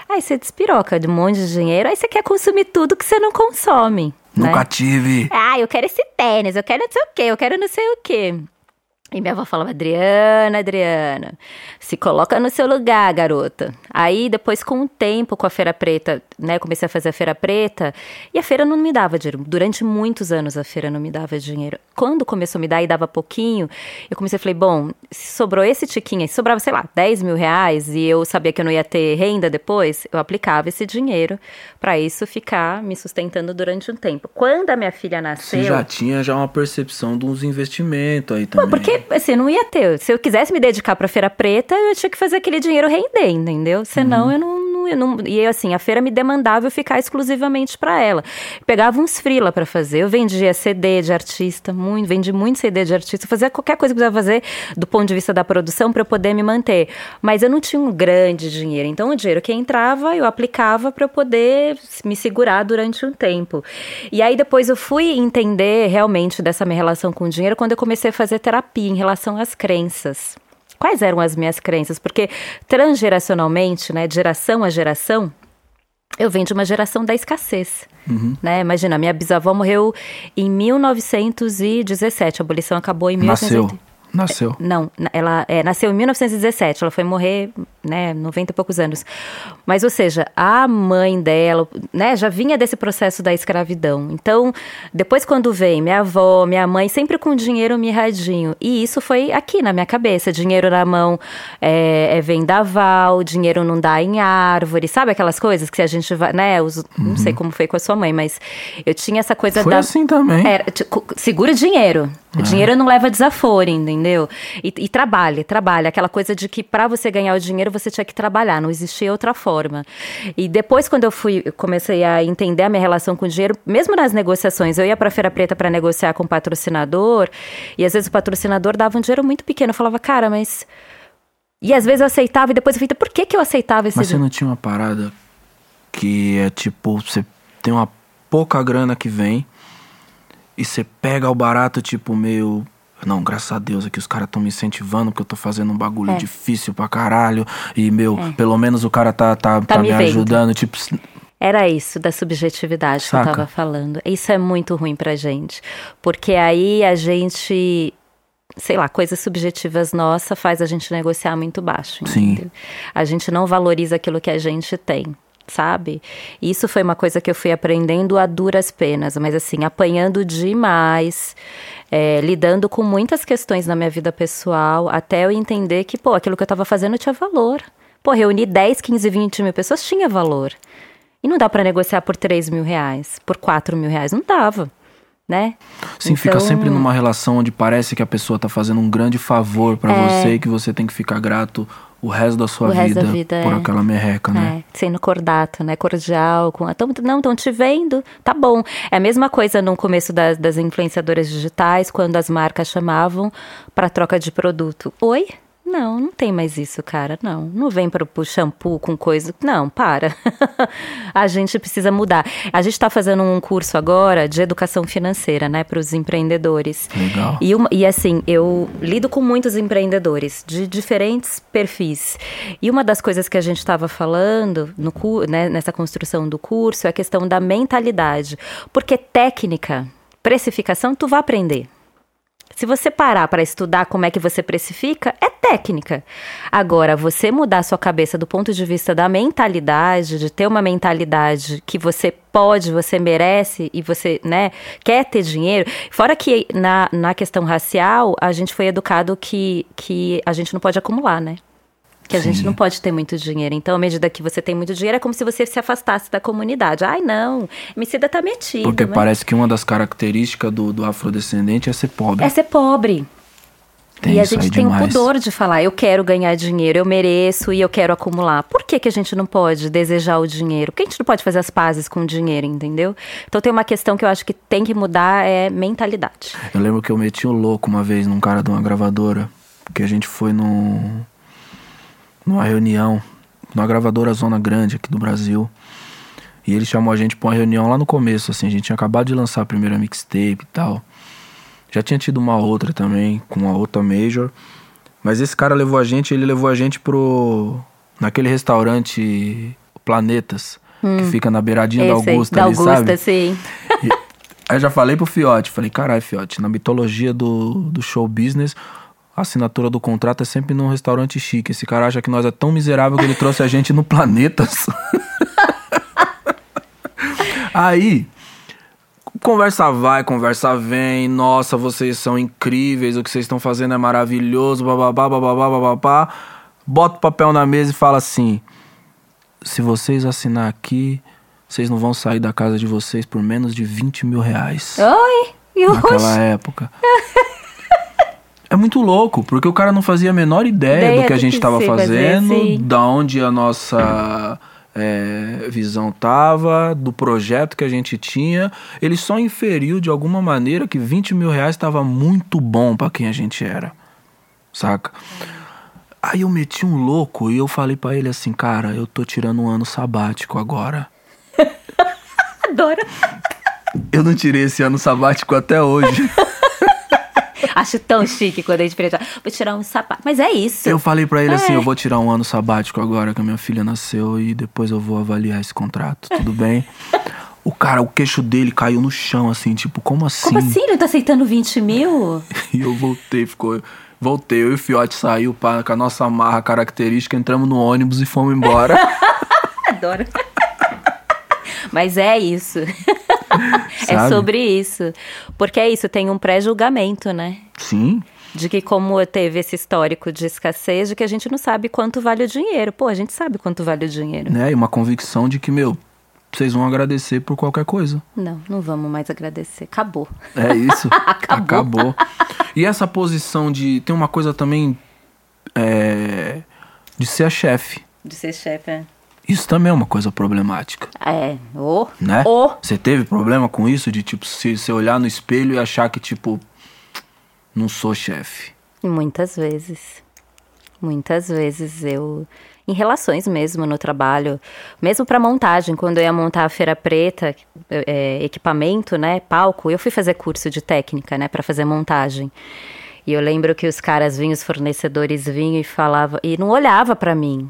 Aí você despiroca de um monte de dinheiro, aí você quer consumir tudo que você não consome. né? Nunca tive. Ah, eu quero esse tênis, eu quero não sei o quê, eu quero não sei o quê. E minha avó falava, Adriana, Adriana, se coloca no seu lugar, garota. Aí, depois, com o tempo, com a Feira Preta, né, comecei a fazer a Feira Preta, e a feira não me dava dinheiro. Durante muitos anos, a feira não me dava dinheiro. Quando começou a me dar e dava pouquinho, eu comecei a falei, bom, se sobrou esse tiquinho, aí, se sobrava, sei lá, 10 mil reais, e eu sabia que eu não ia ter renda depois, eu aplicava esse dinheiro para isso ficar me sustentando durante um tempo. Quando a minha filha nasceu... Você já tinha já uma percepção de uns investimentos aí também. Pô, assim, não ia ter. Se eu quisesse me dedicar pra Feira Preta, eu tinha que fazer aquele dinheiro render, entendeu? Senão eu não. Eu não e assim, a feira me demandava eu ficar exclusivamente pra ela. Pegava uns frila pra fazer. Eu vendia CD de artista, muito, vendi muito CD de artista, fazia qualquer coisa que precisava fazer do ponto de vista da produção pra eu poder me manter. Mas eu não tinha um grande dinheiro. Então o dinheiro que entrava, eu aplicava pra eu poder me segurar durante um tempo. E aí depois eu fui entender realmente dessa minha relação com o dinheiro quando eu comecei a fazer terapia em relação às crenças. Quais eram as minhas crenças? Porque transgeracionalmente, né, de geração a geração, eu venho de uma geração da escassez. Uhum. Né? Imagina, minha bisavó morreu em 1917, a abolição acabou em 1980. Nasceu. Nasceu. Não, ela é, nasceu em 1917, ela foi morrer, né, 90 e poucos anos. Mas, ou seja, a mãe dela, né, já vinha desse processo da escravidão. Então, depois quando vem minha avó, minha mãe, sempre com dinheiro mirradinho. E isso foi aqui na minha cabeça, dinheiro na mão é, é vendaval, dinheiro não dá em árvore, sabe aquelas coisas que a gente vai, né, os, uhum. não sei como foi com a sua mãe, mas eu tinha essa coisa foi da... assim também. Era, segura dinheiro. O dinheiro não leva desaforo, entendeu? E, e trabalhe, trabalhe. Aquela coisa de que para você ganhar o dinheiro você tinha que trabalhar, não existia outra forma. E depois, quando eu fui, eu comecei a entender a minha relação com o dinheiro, mesmo nas negociações, eu ia para Feira Preta para negociar com o patrocinador, e às vezes o patrocinador dava um dinheiro muito pequeno. Eu falava, cara, mas. E às vezes eu aceitava, e depois eu falei, por que, que eu aceitava esse Mas você não tinha uma parada que é tipo, você tem uma pouca grana que vem e você pega o barato, tipo, meio. Não, graças a Deus aqui os caras estão me incentivando porque eu tô fazendo um bagulho é. difícil pra caralho. E, meu, é. pelo menos o cara tá, tá, tá, tá me, me ajudando. Tipo. Era isso da subjetividade Saca. que eu tava falando. Isso é muito ruim pra gente. Porque aí a gente sei lá, coisas subjetivas nossa faz a gente negociar muito baixo. Entendeu? Sim. A gente não valoriza aquilo que a gente tem sabe? Isso foi uma coisa que eu fui aprendendo a duras penas, mas assim, apanhando demais, é, lidando com muitas questões na minha vida pessoal, até eu entender que, pô, aquilo que eu estava fazendo tinha valor. Pô, reunir 10, 15, 20 mil pessoas tinha valor. E não dá para negociar por 3 mil reais, por 4 mil reais, não dava né? Sim, então... fica sempre numa relação onde parece que a pessoa tá fazendo um grande favor para é... você e que você tem que ficar grato o resto da sua vida, vida, por é. aquela merreca, né? É, sendo cordato, né? Cordial, com a, tão, não, estão te vendo, tá bom. É a mesma coisa no começo das, das influenciadoras digitais, quando as marcas chamavam para troca de produto. Oi? Não, não tem mais isso, cara. Não, não vem para o shampoo com coisa. Não, para. a gente precisa mudar. A gente está fazendo um curso agora de educação financeira, né, para os empreendedores. Legal. E, uma, e assim, eu lido com muitos empreendedores de diferentes perfis. E uma das coisas que a gente estava falando no, né, nessa construção do curso é a questão da mentalidade. Porque técnica, precificação, tu vai aprender. Se você parar para estudar como é que você precifica, é técnica. Agora, você mudar sua cabeça do ponto de vista da mentalidade, de ter uma mentalidade que você pode, você merece e você, né, quer ter dinheiro. Fora que na, na questão racial, a gente foi educado que, que a gente não pode acumular, né? Que a Sim. gente não pode ter muito dinheiro. Então, à medida que você tem muito dinheiro, é como se você se afastasse da comunidade. Ai, não, Emicida tá metido. Porque mas... parece que uma das características do, do afrodescendente é ser pobre. É ser pobre. Tem e a gente tem o pudor de falar, eu quero ganhar dinheiro, eu mereço e eu quero acumular. Por que, que a gente não pode desejar o dinheiro? Por que a gente não pode fazer as pazes com o dinheiro, entendeu? Então tem uma questão que eu acho que tem que mudar, é mentalidade. Eu lembro que eu meti o louco uma vez num cara de uma gravadora, porque a gente foi no numa reunião, numa gravadora Zona Grande aqui do Brasil. E ele chamou a gente pra uma reunião lá no começo, assim, a gente tinha acabado de lançar a primeira mixtape e tal. Já tinha tido uma outra também, com uma outra major. Mas esse cara levou a gente, ele levou a gente pro. naquele restaurante Planetas, hum, que fica na beiradinha da Augusta, da ali, Augusta, sabe? sim. E, aí eu já falei pro Fiote, falei, caralho, Fiote, na mitologia do, do show business, a assinatura do contrato é sempre num restaurante chique. Esse cara acha que nós é tão miserável que ele trouxe a gente no planeta. Aí, conversa vai, conversa vem. Nossa, vocês são incríveis, o que vocês estão fazendo é maravilhoso, bababá, bababá, bababá. Bota o papel na mesa e fala assim: se vocês assinar aqui, vocês não vão sair da casa de vocês por menos de 20 mil reais. Oi! E Naquela época. É muito louco, porque o cara não fazia a menor ideia, ideia do que a gente estava fazendo, fazer, da onde a nossa é, visão tava, do projeto que a gente tinha. Ele só inferiu de alguma maneira que 20 mil reais estava muito bom para quem a gente era, saca? Aí eu meti um louco e eu falei para ele assim, cara, eu tô tirando um ano sabático agora. Adoro. Eu não tirei esse ano sabático até hoje. Acho tão chique quando a gente pensa, vou tirar um sapato. Mas é isso. Eu falei pra ele assim, É. eu vou tirar um ano sabático agora que a minha filha nasceu e depois eu vou avaliar esse contrato, tudo bem? O cara, o queixo dele caiu no chão, assim, tipo, como assim? Como assim? Ele tá aceitando 20 mil? E eu voltei, ficou. Voltei, eu e o Fiote saiu pá, com a nossa marra característica, entramos no ônibus e fomos embora. Adoro. Mas é isso. É sobre isso. Porque é isso, tem um pré-julgamento, né? Sim, De que como teve esse histórico de escassez, de que a gente não sabe quanto vale o dinheiro. Pô, a gente sabe quanto vale o dinheiro. né? E uma convicção de que, meu, vocês vão agradecer por qualquer coisa. Não, não vamos mais agradecer. Acabou. É isso. Acabou. E essa posição de. Tem uma coisa também. é, de ser a chefe. De ser chefe, é. Isso também é uma coisa problemática, É, ô. né? Ô. Você teve problema com isso? De, tipo, se você olhar no espelho e achar que, tipo, não sou chefe. Muitas vezes. Muitas vezes eu. Em relações mesmo no trabalho, mesmo para montagem, quando eu ia montar a Feira Preta, é, equipamento, né, palco, eu fui fazer curso de técnica, né, para fazer montagem. E eu lembro que os caras vinham, os fornecedores vinham e falavam, e não olhava para mim.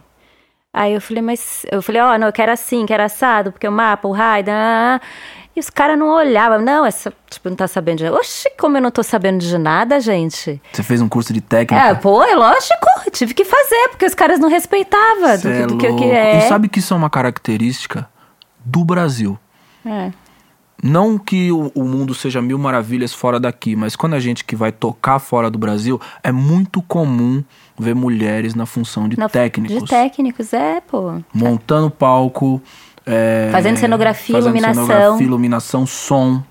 Aí eu falei, mas eu falei, ó, não, eu quero assim, quero assado, porque o mapa, o raio, ah, e os caras não olhavam, não, essa, tipo, não tá sabendo de Oxi, como eu não tô sabendo de nada, gente. Você fez um curso de técnica? É, pô, é lógico, tive que fazer, porque os caras não respeitavam do, é do que eu queria. E É. sabe que isso é uma característica do Brasil. É. Não que o, o mundo seja mil maravilhas fora daqui, mas quando a gente que vai tocar fora do Brasil, é muito comum ver mulheres na função de Na- técnicos. De técnicos, é, pô. Montando palco. é, Fazendo cenografia, fazendo iluminação. cenografia, iluminação, som.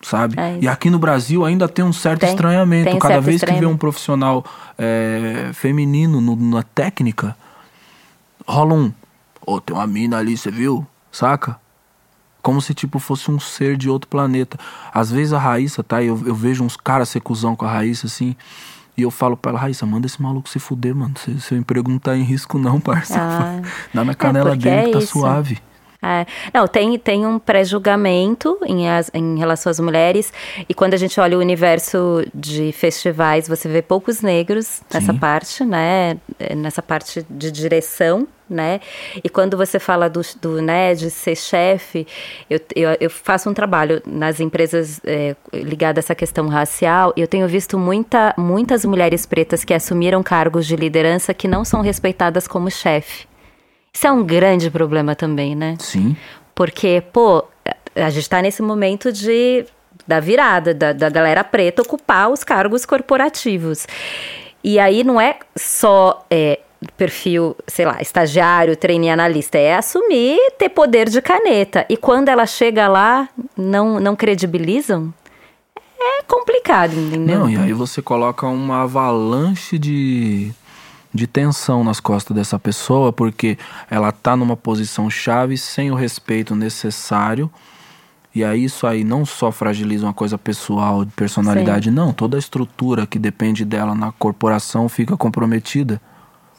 Sabe? É e aqui no Brasil ainda tem um certo Tem, estranhamento. tem Cada certo vez que vê um profissional é, feminino no- na técnica, rola um. Ô, tem uma mina ali, você viu? Saca? Como se, tipo, fosse um ser de outro planeta. Às vezes a Raíssa, tá? Eu, eu vejo uns caras ser cuzão com a Raíssa, assim. E eu falo pra ela, Raíssa, manda esse maluco se fuder, mano. Seu, seu emprego não tá em risco, não, parça. Ah. Dá na canela porque dele é que tá isso. suave. É. Não, tem, tem um pré-julgamento em, as- em relação às mulheres, e quando a gente olha o universo de festivais, você vê poucos negros nessa Sim. parte, né? É, Nessa parte de direção, né? E quando você fala do, do né, de ser chefe, eu, eu, eu faço um trabalho nas empresas é, ligado a essa questão racial, e eu tenho visto muita, muitas mulheres pretas que assumiram cargos de liderança que não são respeitadas como chefe. Isso é um grande problema também, né? Sim. Porque, pô, a gente tá nesse momento de da virada, da, da galera preta ocupar os cargos corporativos. E aí não é só é, perfil, sei lá, estagiário, trainee analista, é assumir ter poder de caneta. E quando ela chega lá, não, não credibilizam? É complicado, entendeu? Não, e aí você coloca uma avalanche de, de tensão nas costas dessa pessoa, porque ela tá numa posição chave sem o respeito necessário. E aí isso aí não só fragiliza uma coisa pessoal, de personalidade, não. Toda a estrutura que depende dela na corporação fica comprometida,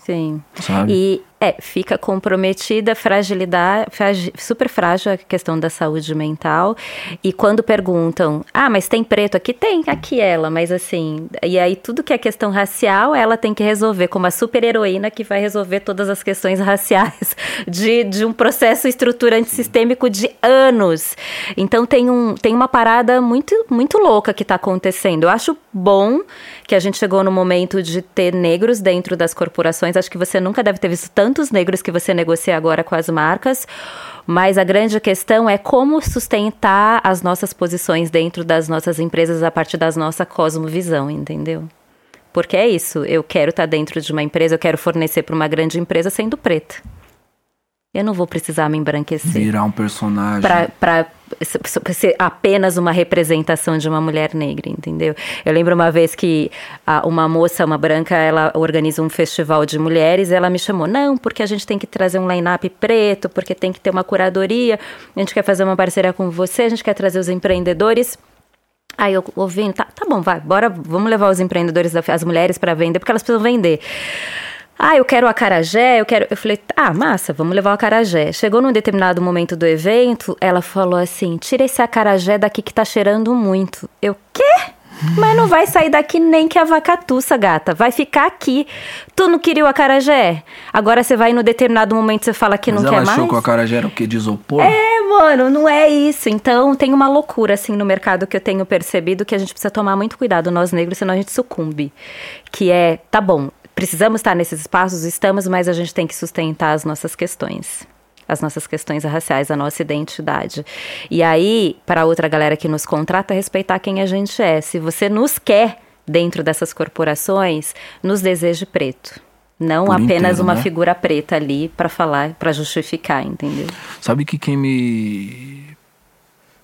Sim. sabe? E é, fica comprometida, fragilidade, fragi- super frágil a questão da saúde mental. E quando perguntam, ah, mas tem preto aqui? Tem, aqui ela, mas assim. E aí tudo que é questão racial, ela tem que resolver, como a super heroína que vai resolver todas as questões raciais de, de um processo estruturante sistêmico de anos. Então tem, um, tem uma parada muito, muito louca que está acontecendo. Eu acho bom que a gente chegou no momento de ter negros dentro das corporações. Acho que você nunca deve ter visto tantos negros que você negocia agora com as marcas. Mas a grande questão é como sustentar as nossas posições dentro das nossas empresas a partir da nossa cosmovisão, entendeu? Porque é isso, eu quero estar dentro de uma empresa, eu quero fornecer para uma grande empresa sendo preta. Eu não vou precisar me embranquecer Virar um personagem. Ser apenas uma representação de uma mulher negra, entendeu? Eu lembro uma vez que a- uma moça, uma branca, ela organiza um festival de mulheres ela me chamou, não, porque a gente tem que trazer um line-up preto, porque tem que ter uma curadoria, a gente quer fazer uma parceria com você, a gente quer trazer os empreendedores. Aí eu ouvindo, tá, tá bom, vai, bora, vamos levar os empreendedores, as mulheres para vender, porque elas precisam vender. Ah, eu quero o acarajé, eu quero. Eu falei, ah, massa, vamos levar o acarajé. Chegou num determinado momento do evento, ela falou assim: tira esse acarajé daqui que tá cheirando muito. Eu, quê? Mas não vai sair daqui nem que a vaca tussa, gata. Vai ficar aqui. Tu não queria o acarajé? Agora você vai no determinado momento você fala que Mas não ela quer mais? achou que o acarajé era o quê? De isopor? É, mano, não é isso. Então tem uma loucura assim no mercado que eu tenho percebido que a gente precisa tomar muito cuidado, nós negros, senão a gente sucumbe. Que é, tá bom, precisamos estar nesses espaços, estamos, mas a gente tem que sustentar as nossas questões. As nossas questões raciais, a nossa identidade. E aí, para outra galera que nos contrata, respeitar quem a gente é. Se você nos quer dentro dessas corporações, nos deseje preto. Não Por apenas inteiro, uma né? figura preta ali para falar, para justificar, entendeu? Sabe que quem me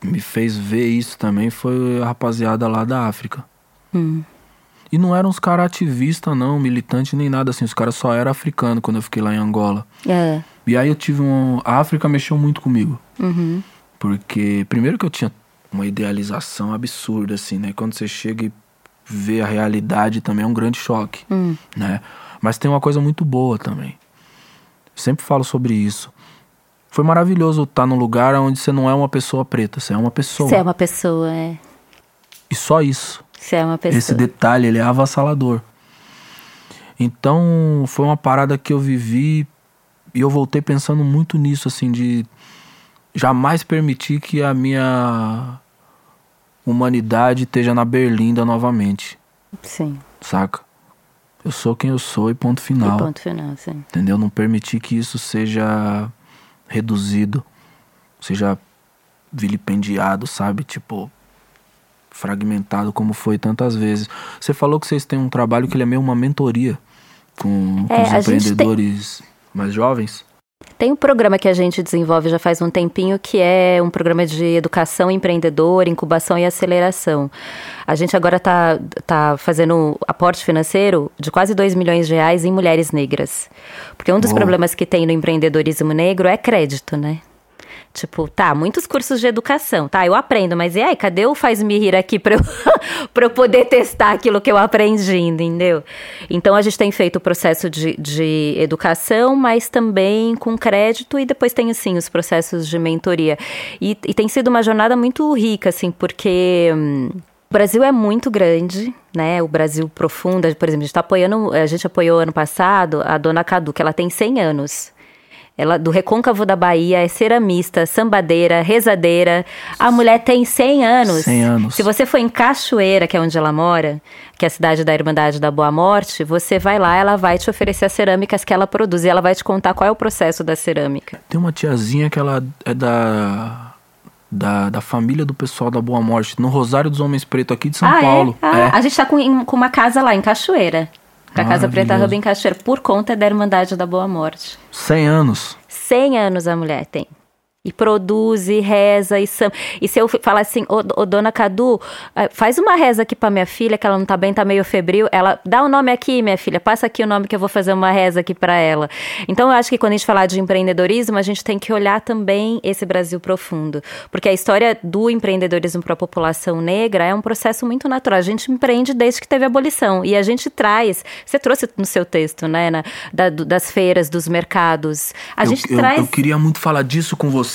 me fez ver isso também foi a rapaziada lá da África. Hum. E não eram uns caras ativistas, não, militante nem nada assim. Os caras só eram africanos quando eu fiquei lá em Angola. É. E aí eu tive um. A África mexeu muito comigo. Uhum. Porque, primeiro que eu tinha uma idealização absurda, assim, né? Quando você chega e vê a realidade também é um grande choque, Hum. né? Mas tem uma coisa muito boa também. Sempre falo sobre isso. Foi maravilhoso estar num lugar onde você não é uma pessoa preta, você é uma pessoa. Você é uma pessoa, é. E só isso. Você é uma pessoa. Esse detalhe, ele é avassalador. Então, foi uma parada que eu vivi e eu voltei pensando muito nisso, assim, de jamais permitir que a minha humanidade esteja na berlinda novamente, Sim. saca? Eu sou quem eu sou e ponto final. E ponto final, sim. Entendeu? Não permitir que isso seja reduzido, seja vilipendiado, sabe? Tipo, fragmentado como foi tantas vezes. Você falou que vocês têm um trabalho que ele é meio uma mentoria com, com É, os gente tem- empreendedores mais jovens. Tem um programa que a gente desenvolve já faz um tempinho que é um programa de educação empreendedora, incubação e aceleração. A gente agora está tá fazendo aporte financeiro de quase 2 milhões de reais em mulheres negras. Porque um dos Uou. problemas que tem no empreendedorismo negro é crédito, né? Tipo, tá, muitos cursos de educação, tá, eu aprendo, mas e aí, cadê o faz-me rir aqui pra eu, pra eu poder testar aquilo que eu aprendi, entendeu? Então a gente tem feito o processo de, de educação, mas também com crédito, e depois tem, assim, os processos de mentoria. E, e tem sido uma jornada muito rica, assim, porque. hum, o Brasil é muito grande, né? O Brasil profundo, por exemplo, a gente tá apoiando, a gente apoiou ano passado a dona Cadu, que ela tem 100 anos. Ela do Recôncavo da Bahia, é ceramista, sambadeira, rezadeira. A mulher tem 100 anos. 100 anos. Se você for em Cachoeira, que é onde ela mora, que é a cidade da Irmandade da Boa Morte, você vai lá, ela vai te oferecer as cerâmicas que ela produz e ela vai te contar qual é o processo da cerâmica. Tem uma tiazinha que ela é da, da, da família do pessoal da Boa Morte, no Rosário dos Homens Preto aqui de São ah, Paulo. é? Ah, É. A gente tá com, com uma casa lá em Cachoeira. Com a Casa Preta Maravilhoso. Hub em Cachoeira, por conta da Irmandade da Boa Morte. 100 anos. 100 anos a mulher tem. E produz, e reza, e samba. E se eu falar assim, ô, ô, dona Cadu, eh, faz uma reza aqui pra minha filha, que ela não tá bem, tá meio febril. Ela, dá o nome aqui, minha filha, passa aqui o nome que eu vou fazer uma reza aqui pra ela. Então, eu acho que quando a gente falar de empreendedorismo, a gente tem que olhar também esse Brasil profundo. Porque a história do empreendedorismo para a população negra é um processo muito natural. A gente empreende desde que teve a abolição. E a gente traz, você trouxe no seu texto, né, na- da- das feiras, dos mercados. A eu, gente eu- traz. eu queria muito falar disso com você,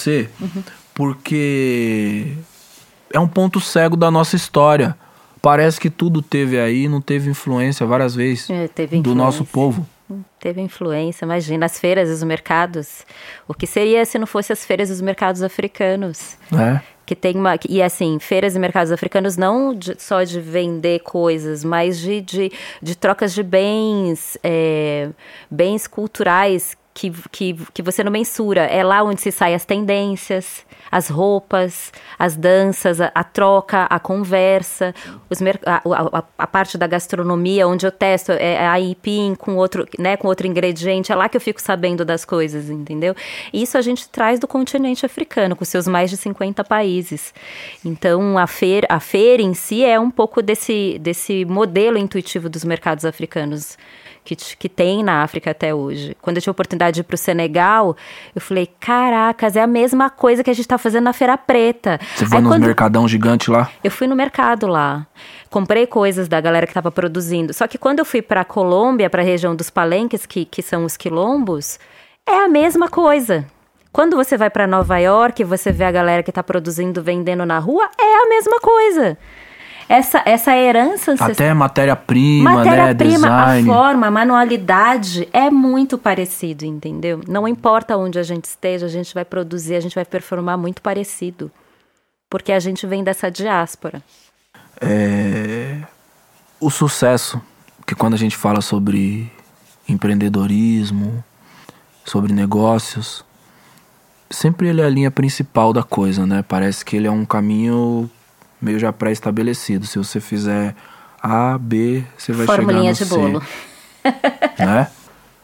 porque é um ponto cego da nossa história. Parece que tudo teve aí, não teve influência várias vezes É, teve do nosso influência. povo. Teve influência, imagina, as feiras e os mercados. O que seria se não fosse as feiras e os mercados africanos? né? Que tem uma. E assim, feiras e mercados africanos não de- só de vender coisas, mas de, de, de trocas de bens, é, bens culturais que, que, que você não mensura. É lá onde se saem as tendências, as roupas, as danças, a, a troca, a conversa, os a, a- a- parte da gastronomia, onde eu testo é, a aipim com outro, né, com outro ingrediente. É lá que eu fico sabendo das coisas, entendeu? E isso a gente traz do continente africano, com seus mais de 50 países. Então, a feira, a feira em si é um pouco desse, desse modelo intuitivo dos mercados africanos que, que tem na África até hoje. Quando eu tive a oportunidade de ir para o Senegal, eu falei: caracas, é a mesma coisa que a gente está fazendo na Feira Preta. Você foi quando- mercadão gigante lá? eu fui no mercado lá, comprei coisas da galera que estava produzindo. Só que quando eu fui para a Colômbia, para a região dos palenques, que, que são os quilombos, é a mesma coisa. Quando você vai para Nova York, você vê a galera que está produzindo, vendendo na rua, é a mesma coisa. Essa, essa herança ancestral. Até matéria-prima, Matéria-prima, né? a forma, a manualidade é muito parecido, entendeu? Não importa onde a gente esteja, a gente vai produzir, a gente vai performar muito parecido. Porque a gente vem dessa diáspora. É, o sucesso, que quando a gente fala sobre empreendedorismo, sobre negócios, sempre ele é a linha principal da coisa, né? Parece que ele é um caminho meio já pré-estabelecido. Se você fizer A, B, você vai Formulinha chegar de no bolo. C, né?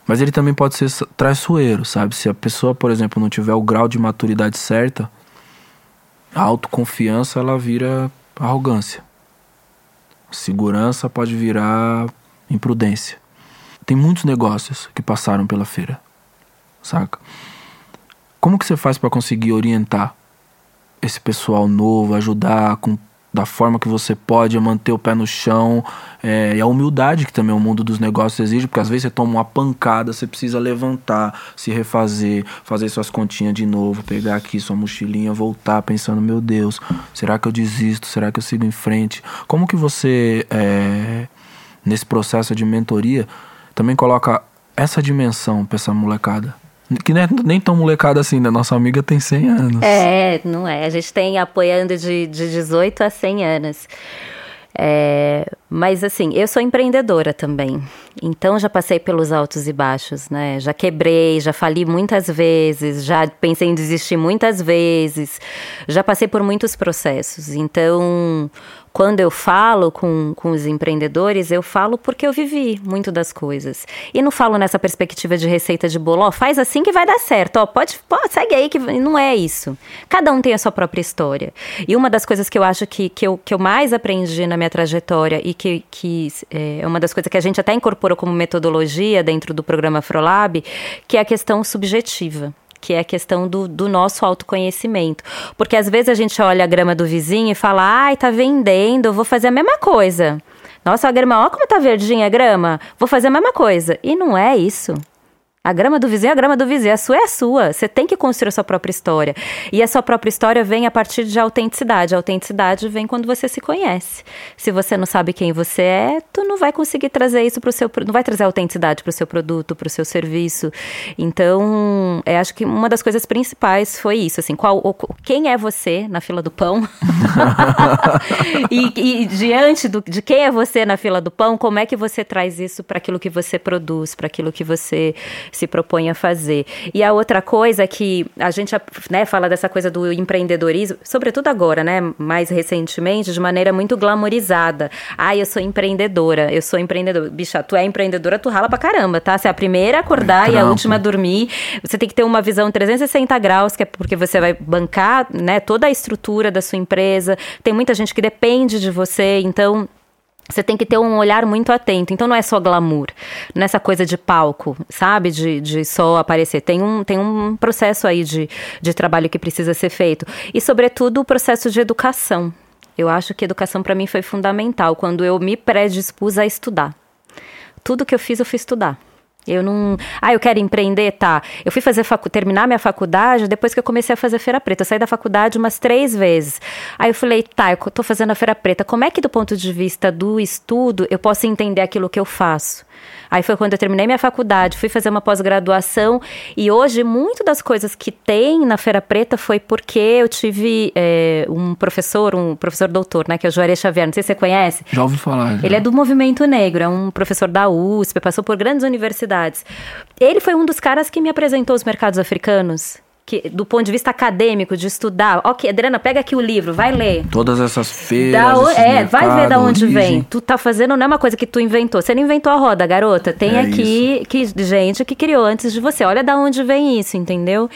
Mas ele também pode ser traiçoeiro, sabe? Se a pessoa, por exemplo, não tiver o grau de maturidade certa, a autoconfiança ela vira arrogância. Segurança pode virar imprudência. Tem muitos negócios que passaram pela feira, saca? Como que você faz para conseguir orientar esse pessoal novo, ajudar com da forma que você pode manter o pé no chão é, e a humildade que também o mundo dos negócios exige, porque às vezes você toma uma pancada, você precisa levantar, se refazer, fazer suas continhas de novo, pegar aqui sua mochilinha, voltar pensando, meu Deus, será que eu desisto? Será que eu sigo em frente? Como que você, é, nesse processo de mentoria, também coloca essa dimensão para essa molecada? Que não é nem tão molecada assim, né? Nossa amiga tem 100 anos. É, não é. A gente tem apoiando de, de 18 a 100 anos. É, mas assim, eu sou empreendedora também. Então já passei pelos altos e baixos, né? Já quebrei, já fali muitas vezes, já pensei em desistir muitas vezes, já passei por muitos processos. Então, quando eu falo com, com os empreendedores, eu falo porque eu vivi muito das coisas. E não falo nessa perspectiva de receita de bolo, ó, faz assim que vai dar certo, ó, pode, pode segue aí que não é isso. Cada um tem a sua própria história. E uma das coisas que eu acho que, que, eu, que eu mais aprendi na minha trajetória e que, que é uma das coisas que a gente até incorporou como metodologia dentro do programa Afrolab, que é a questão subjetiva que é a questão do, do, nosso autoconhecimento. Porque às vezes a gente olha a grama do vizinho e fala, ai, tá vendendo, vou fazer a mesma coisa. Nossa, a grama, ó como tá verdinha a grama, vou fazer a mesma coisa. E não é isso. A grama do vizinho é a grama do vizinho, a sua é a sua. Você tem que construir a sua própria história. E a sua própria história vem a partir de autenticidade. A autenticidade vem quando você se conhece. Se você não sabe quem você é, tu não vai conseguir trazer isso para o seu, não vai trazer autenticidade para o seu produto, para o seu serviço. Então, eu acho que uma das coisas principais foi isso, assim, qual, quem é você na fila do pão? e, e, diante do, de quem é você na fila do pão, como é que você traz isso para aquilo que você produz, para aquilo que você se propõe a fazer. E a outra coisa é que a gente né, fala dessa coisa do empreendedorismo, sobretudo agora, né, mais recentemente, de maneira muito glamorizada. Ah, eu sou empreendedora, eu sou empreendedora. Bicha, tu é empreendedora, tu rala pra caramba, tá? Você é a primeira a acordar e a última a dormir. Você tem que ter uma visão 360 graus, que é porque você vai bancar, né, toda a estrutura da sua empresa. Tem muita gente que depende de você, então você tem que ter um olhar muito atento. Então não é só glamour, não é coisa de palco, sabe? De, de só aparecer. Tem um, tem um processo aí de, de trabalho que precisa ser feito. E, sobretudo, o processo de educação. Eu acho que educação para mim foi fundamental quando eu me predispus a estudar. Tudo que eu fiz, eu fui estudar. Eu não. Ah, eu quero empreender, tá. Eu fui fazer facu... terminar minha faculdade depois que eu comecei a fazer Feira Preta. Eu saí da faculdade umas três vezes. Aí eu falei, tá, eu tô fazendo a Feira Preta. Como é que, do ponto de vista do estudo, eu posso entender aquilo que eu faço? Aí foi quando eu terminei minha faculdade, fui fazer uma pós-graduação e hoje muito das coisas que tem na Feira Preta foi porque eu tive é, um professor, um professor doutor, né, que é o Juarez Xavier, não sei se você conhece. Já ouvi falar. Já. Ele é do movimento negro, é um professor da USP, passou por grandes universidades. Ele foi um dos caras que me apresentou os mercados africanos que, do ponto de vista acadêmico, de estudar. Ok, Adriana, pega aqui o livro, vai ler. Todas essas feiras. Da, é, vai ver da onde origem. vem. Tu tá fazendo, não é uma coisa que tu inventou. Você não inventou a roda, garota. Tem é aqui que, gente que criou antes de você. Olha da onde vem isso, entendeu?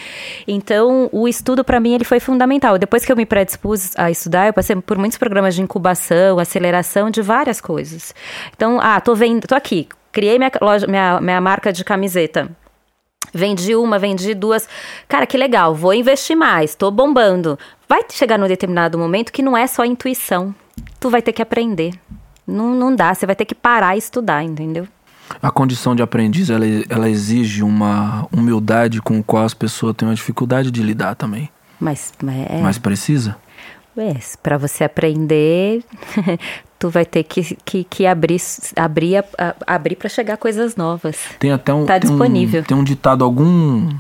Então, o estudo, para mim, ele foi fundamental. Depois que eu me predispus a estudar, eu passei por muitos programas de incubação, aceleração de várias coisas. Então, ah, tô vendo, tô aqui. Criei minha, loja, minha, minha marca de camiseta. Vendi uma, vendi duas. Cara, que legal, vou investir mais, tô bombando. Vai chegar num determinado momento que não é só intuição. Tu vai ter que aprender. Não, não dá, você vai ter que parar e estudar, entendeu? A condição de aprendiz, ela, ela exige uma humildade com a qual as pessoas têm uma dificuldade de lidar também. Mas, mas é... Mas precisa? É, para você aprender, tu vai ter que, que, que abrir, abrir, abrir para chegar coisas novas. Tem até um. Tá tem disponível. Um, tem um ditado, algum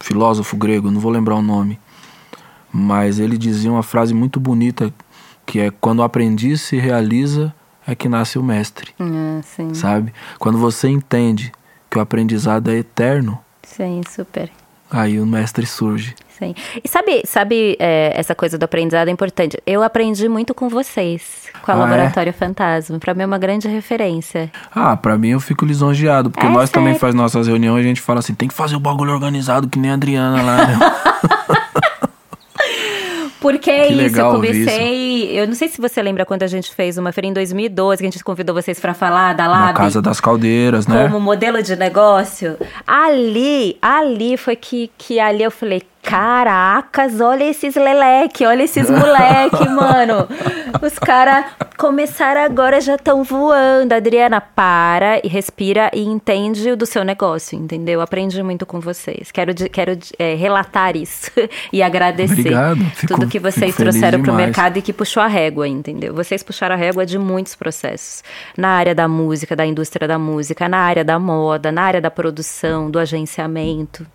filósofo grego, não vou lembrar o nome, mas ele dizia uma frase muito bonita que é quando o aprendiz se realiza é que nasce o mestre. Ah. Sabe? Quando você entende que o aprendizado é eterno, Sim, super. aí o mestre surge. Sim. E sabe, sabe é, essa coisa do aprendizado é importante? Eu aprendi muito com vocês, com a Ah, é? Laboratório Fantasma. Pra mim é uma grande referência. Ah, pra mim eu fico lisonjeado, porque É nós também sério. faz nossas reuniões e a gente fala assim, tem que fazer o bagulho organizado que nem a Adriana lá, né? Porque é Que isso, eu comecei. Eu não sei se você lembra quando a gente fez uma feira em 2012, que a gente convidou vocês pra falar da Na Lab. Casa das Caldeiras, né? como modelo de negócio. Ali, ali foi que, que ali eu falei, caracas, olha esses leleque, olha esses moleque, mano. Os caras começaram agora, já estão voando. Adriana, para e respira e entende o do seu negócio, entendeu? Aprendi muito com vocês. Quero, quero é, relatar isso e agradecer Obrigado, fico- tudo que vocês trouxeram pro demais. mercado e que puxou a régua, entendeu? Vocês puxaram a régua de muitos processos. Na área da música, da indústria da música, na área da moda, na área da produção, do agenciamento.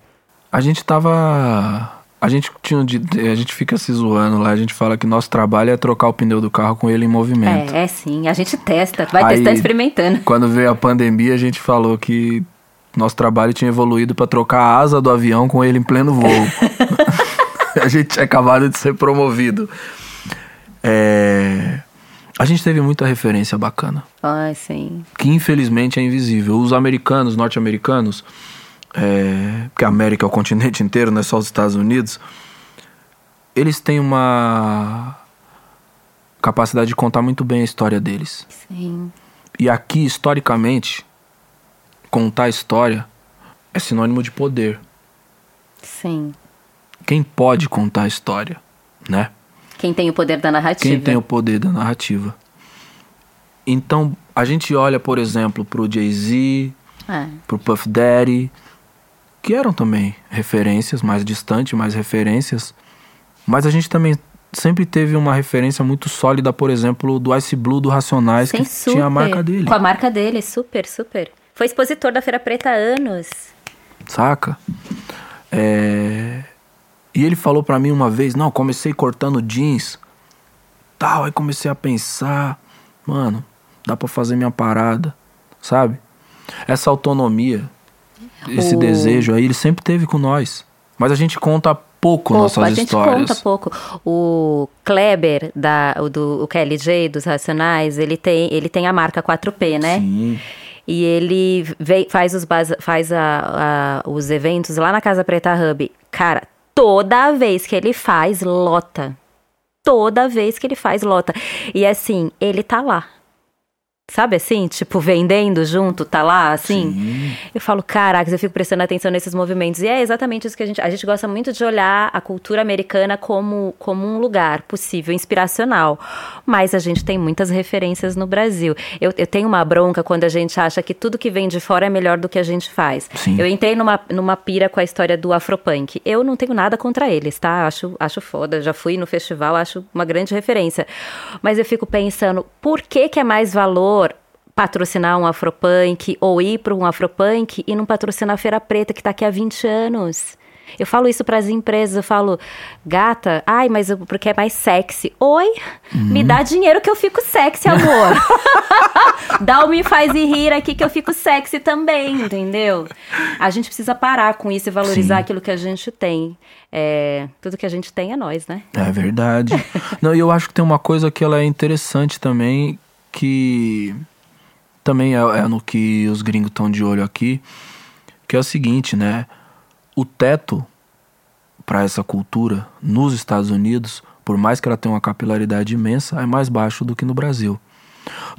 A gente tava. A gente tinha. A gente fica se zoando lá, a gente fala que nosso trabalho é trocar o pneu do carro com ele em movimento. É, é sim. A gente testa, vai Aí- testando, experimentando. Quando veio a pandemia, a gente falou que nosso trabalho tinha evoluído para trocar a asa do avião com ele em pleno voo. a gente tinha acabado de ser promovido. É, A gente teve muita referência bacana, Ai, sim. que infelizmente é invisível. Os americanos, norte-americanos, é... porque a América é o continente inteiro, não é só os Estados Unidos, eles têm uma capacidade de contar muito bem a história deles. Sim. E aqui, historicamente, contar história é sinônimo de poder. Sim. Quem pode contar a história, né? Quem tem o poder da narrativa. Quem tem o poder da narrativa. Então, a gente olha, por exemplo, pro Jay-Z, É. pro Puff Daddy, que eram também referências, mais distantes, mais referências. Mas a gente também sempre teve uma referência muito sólida, por exemplo, do Ice Blue do Racionais, Sim, que super. tinha a marca dele. Com a marca dele, super, super. Foi expositor da Feira Preta há anos. saca? É... E ele falou pra mim uma vez, não, comecei cortando jeans, tal, aí comecei a pensar, mano, dá pra fazer minha parada, sabe? Essa autonomia, esse O- desejo aí, ele sempre teve com nós. Mas a gente conta pouco, nossas a gente histórias. conta pouco. O Kleber, da, o do o KLJ, dos Racionais, ele tem, ele tem a marca 4P, né? Sim. E ele vem, faz, os, faz a- a- os eventos lá na Casa Preta Hub. Cara, toda vez que ele faz, lota. Toda vez que ele faz, lota. E assim, ele tá lá. Sabe assim? Tipo, vendendo junto, tá lá, assim? Sim. Eu falo, caraca, eu fico prestando atenção nesses movimentos. E é exatamente isso que a gente. A gente gosta muito de olhar a cultura americana como, como um lugar possível, inspiracional. Mas a gente tem muitas referências no Brasil. Eu, eu tenho uma bronca quando a gente acha que tudo que vem de fora é melhor do que a gente faz. Sim. Eu entrei numa, numa pira com a história do Afropunk. Eu não tenho nada contra eles, tá? Acho, acho foda. Já fui no festival, acho uma grande referência. Mas eu fico pensando, por que, que é mais valor patrocinar um Afropunk ou ir para um Afropunk e não patrocinar a Feira Preta que tá aqui há 20 anos? Eu falo isso para as empresas, eu falo, gata, ai, mas eu- porque é mais sexy. Oi, me dá dinheiro que eu fico sexy, amor. dá o me faz e rir aqui que eu fico sexy também, entendeu? A gente precisa parar com isso e valorizar Sim. aquilo que a gente tem. É, tudo que a gente tem é nós, né? É verdade. Não, e eu acho que tem uma coisa que ela é interessante também, que também é, é no que os gringos estão de olho aqui, que é o seguinte, né? O teto para essa cultura nos Estados Unidos, por mais que ela tenha uma capilaridade imensa, é mais baixo do que no Brasil.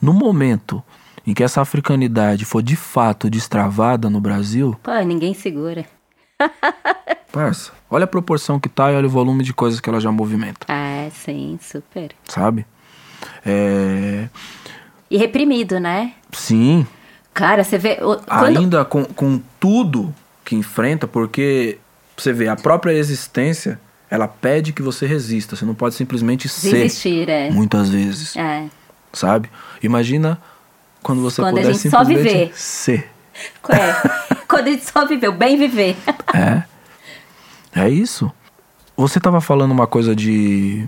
No momento em que essa africanidade for de fato destravada no Brasil, Pô, ninguém segura. parça, olha a proporção que tá e olha o volume de coisas que ela já movimenta, Ah, sim, super. sabe? É, E reprimido, né? Sim, Cara, você vê. Quando... ainda com, com tudo que enfrenta, porque você vê, a própria existência ela pede que você resista. Você não pode simplesmente ser. Desistir, é. Muitas vezes. É. Sabe? Imagina quando você Quando a puder gente só simplesmente viver. ser. É. Quando a gente só viveu, bem viver. É. É isso. Você estava falando uma coisa de.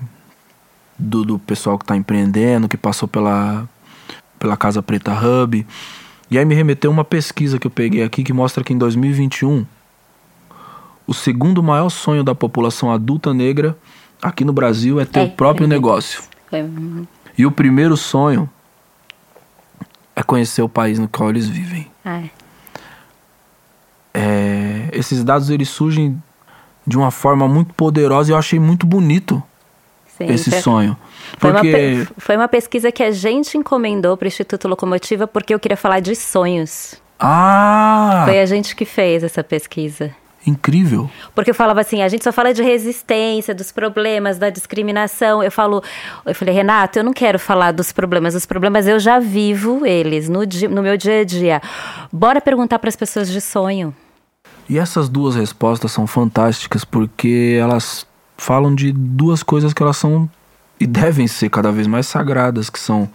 Do, do pessoal que está empreendendo, que passou pela, pela Casa Preta Hub. E aí me remeteu uma pesquisa que eu peguei aqui que mostra que em 2021 o segundo maior sonho da população adulta negra aqui no Brasil é ter É, o próprio é. negócio. Foi- E o primeiro sonho é conhecer o país no qual eles vivem. É. É, esses dados eles surgem de uma forma muito poderosa e eu achei muito bonito Sim, esse foi- sonho. Foi uma, Porque foi uma pesquisa que a gente encomendou para o Instituto Locomotiva porque eu queria falar de sonhos. ah, Foi a gente que fez essa pesquisa. incrível. Porque eu falava assim, a gente só fala de resistência, dos problemas, da discriminação. Eu falo, eu falei, Renato, eu não quero falar dos problemas. Os problemas eu já vivo eles no, di- no meu dia a dia. Bora perguntar para as pessoas de sonho. E essas duas respostas são fantásticas porque elas falam de duas coisas que elas são e devem ser cada vez mais sagradas, que são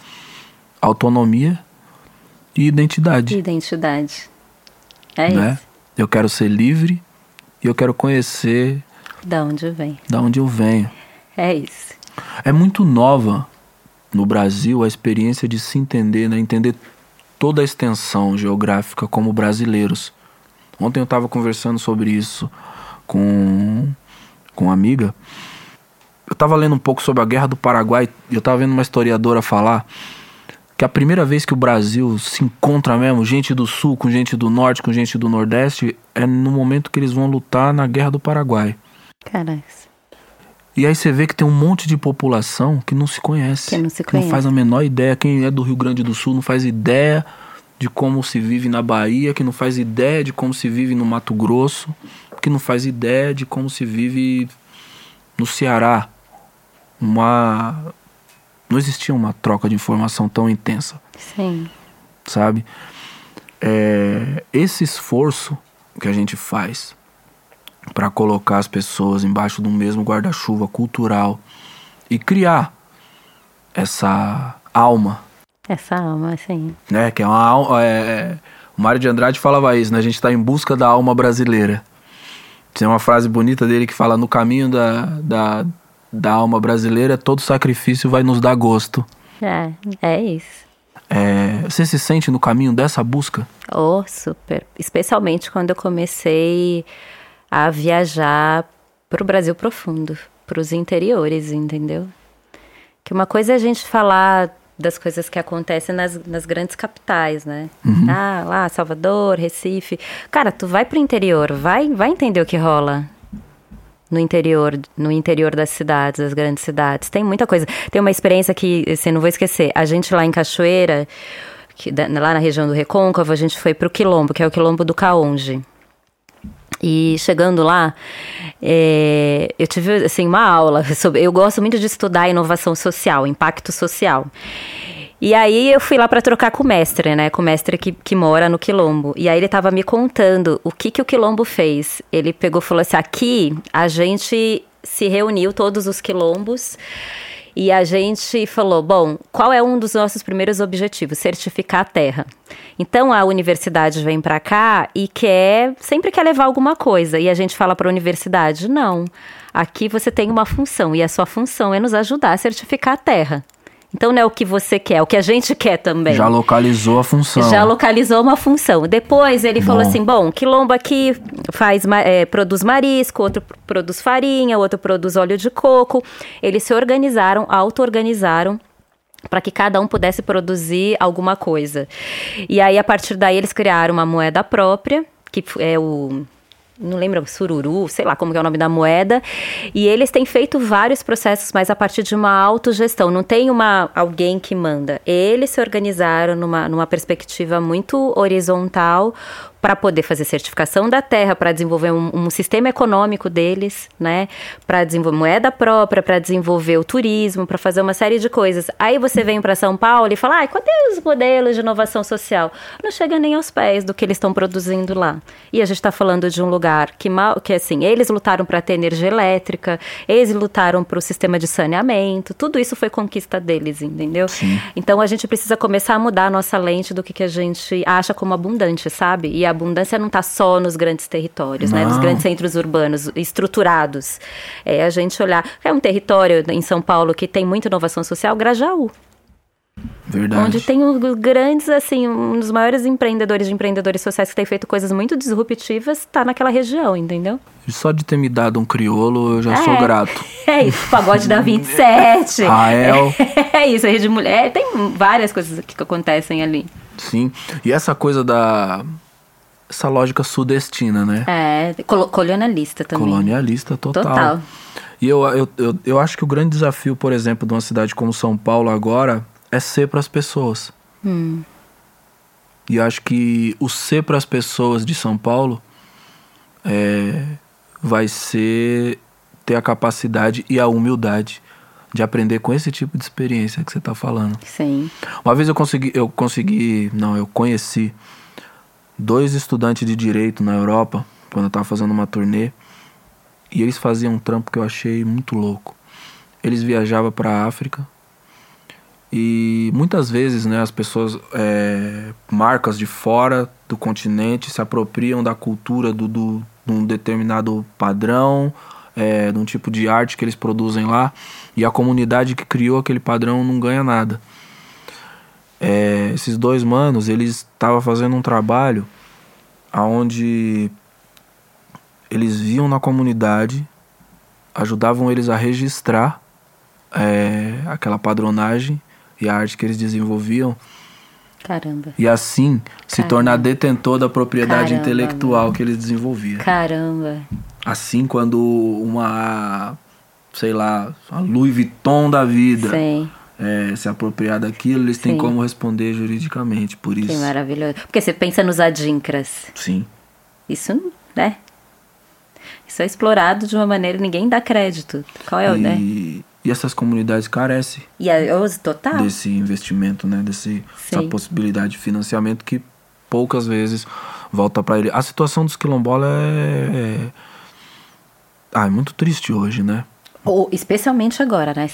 autonomia e identidade, Identidade. É né? isso. Eu quero ser livre e eu quero conhecer Da onde vem. da onde eu venho. É isso. É muito nova no Brasil a experiência de se entender, né? entender toda a extensão geográfica como brasileiros. Ontem eu estava conversando sobre isso com, com uma amiga. Eu estava lendo um pouco sobre a Guerra do Paraguai e eu estava vendo uma historiadora falar que a primeira vez que o Brasil se encontra mesmo, gente do Sul com gente do Norte, com gente do Nordeste, é no momento que eles vão lutar na Guerra do Paraguai. Caraca. E aí você vê que tem um monte de população que não se conhece. Que não se não conhece. faz a menor ideia. Quem é do Rio Grande do Sul não faz ideia de como se vive na Bahia, que não faz ideia de como se vive no Mato Grosso, que não faz ideia de como se vive no Ceará. Uma. Não existia uma troca de informação tão intensa Sim. sabe? É, esse esforço que a gente faz para colocar as pessoas embaixo do mesmo guarda-chuva cultural e criar essa alma, Essa alma, assim. né? Que é uma alma. É, o Mário de Andrade falava isso, né? A gente está em busca da alma brasileira. Tem uma frase bonita dele que fala: no caminho da, da, da alma brasileira, todo sacrifício vai nos dar gosto. É, é isso. É, você se sente no caminho dessa busca? Oh, super. Especialmente quando eu comecei a viajar para o Brasil profundo, para os interiores, entendeu? Que uma coisa é a gente falar das coisas que acontecem nas, nas grandes capitais, né? Ah, lá, Salvador, Recife. Cara, tu vai pro interior, vai, vai entender o que rola no interior, no interior das cidades, das grandes cidades. Tem muita coisa. Tem uma experiência que, assim, não vou esquecer. A gente lá em Cachoeira, que, lá na região do Recôncavo, a gente foi pro Quilombo, que é o Quilombo do Caonde. E chegando lá, é, eu tive assim uma aula sobre. Eu gosto muito de estudar inovação social, impacto social. E aí eu fui lá para trocar com o mestre, né? Com o mestre que, que mora no Quilombo. E aí ele tava me contando o que, que o Quilombo fez. Ele pegou e falou assim: aqui a gente se reuniu, todos os quilombos, e a gente falou: bom, qual é um dos nossos primeiros objetivos? Certificar a terra. Então a universidade vem para cá e quer, sempre quer levar alguma coisa. E a gente fala para a universidade: não, aqui você tem uma função, e a sua função é nos ajudar a certificar a terra. Então não é o que você quer, é o que a gente quer também. Já localizou a função. Já localizou uma função. Depois ele falou Bom. assim: bom, quilombo aqui faz, é, produz marisco, outro pr- produz farinha, outro produz óleo de coco. Eles se organizaram, auto-organizaram para que cada um pudesse produzir alguma coisa. E aí, a partir daí, eles criaram uma moeda própria, que é o. Não lembro, sururu, sei lá como é o nome da moeda. E eles têm feito vários processos, mas a partir de uma autogestão. Não tem uma, alguém que manda. Eles se organizaram numa, numa perspectiva muito horizontal para poder fazer certificação da terra, para desenvolver um, um sistema econômico deles, né? Para desenvolver moeda própria, para desenvolver o turismo, para fazer uma série de coisas. Aí você vem para São Paulo e fala: ai, cadê os modelos de inovação social? Não chega nem aos pés do que eles estão produzindo lá. E a gente está falando de um lugar lugar que mal, que assim, eles lutaram para ter energia elétrica, eles lutaram para o sistema de saneamento, tudo isso foi conquista deles, entendeu? Sim. Então a gente precisa começar a mudar a nossa lente do que, que a gente acha como abundante, sabe? E a abundância não está só nos grandes territórios, né? Nos Não. grandes centros urbanos estruturados. É a gente olhar. É um território em São Paulo que tem muita inovação social, Grajaú. Verdade. Onde tem os grandes, assim, um dos maiores empreendedores de empreendedores sociais que tem feito coisas muito disruptivas, está naquela região, entendeu? Só de ter me dado um criolo, eu já É. sou grato. É isso, pagode da 27. Rael. É isso, rede de mulher. Tem várias coisas que acontecem ali. Sim. E essa coisa da. Essa lógica sudestina, né? É, colo- colonialista também. Colonialista total. Total. E eu, eu, eu, eu acho que o grande desafio, por exemplo, de uma cidade como São Paulo agora é ser para as pessoas. Hum. E eu acho que o ser para as pessoas de São Paulo é, vai ser ter a capacidade e a humildade de aprender com esse tipo de experiência que você está falando. Sim. Uma vez eu consegui, eu consegui, não, eu conheci dois estudantes de direito na Europa, quando eu estava fazendo uma turnê, e eles faziam um trampo que eu achei muito louco. Eles viajavam para a África e muitas vezes, né, as pessoas, é, marcas de fora do continente, se apropriam da cultura do, do, de um determinado padrão, é, de um tipo de arte que eles produzem lá, e a comunidade que criou aquele padrão não ganha nada. É, esses dois manos, eles estavam fazendo um trabalho aonde eles viam na comunidade, ajudavam eles a registrar é, aquela padronagem e a arte que eles desenvolviam Caramba. e assim se Caramba. tornar detentor da propriedade Caramba, intelectual que eles desenvolviam. Caramba. Assim, quando uma, sei lá, a Louis Vuitton da vida Sim. É, se apropriar daquilo, eles têm Sim. como responder juridicamente por Que isso. maravilhoso. Porque você pensa nos adinkras. Sim. Isso, né? Isso é explorado de uma maneira que ninguém dá crédito. Qual é o, né? E, essas comunidades carecem E a, os total? desse investimento, né? Desse, essa Sim. possibilidade de financiamento que poucas vezes volta para ele. A situação dos quilombolas é, é, ah, é muito triste hoje, né? Ou, especialmente agora, né?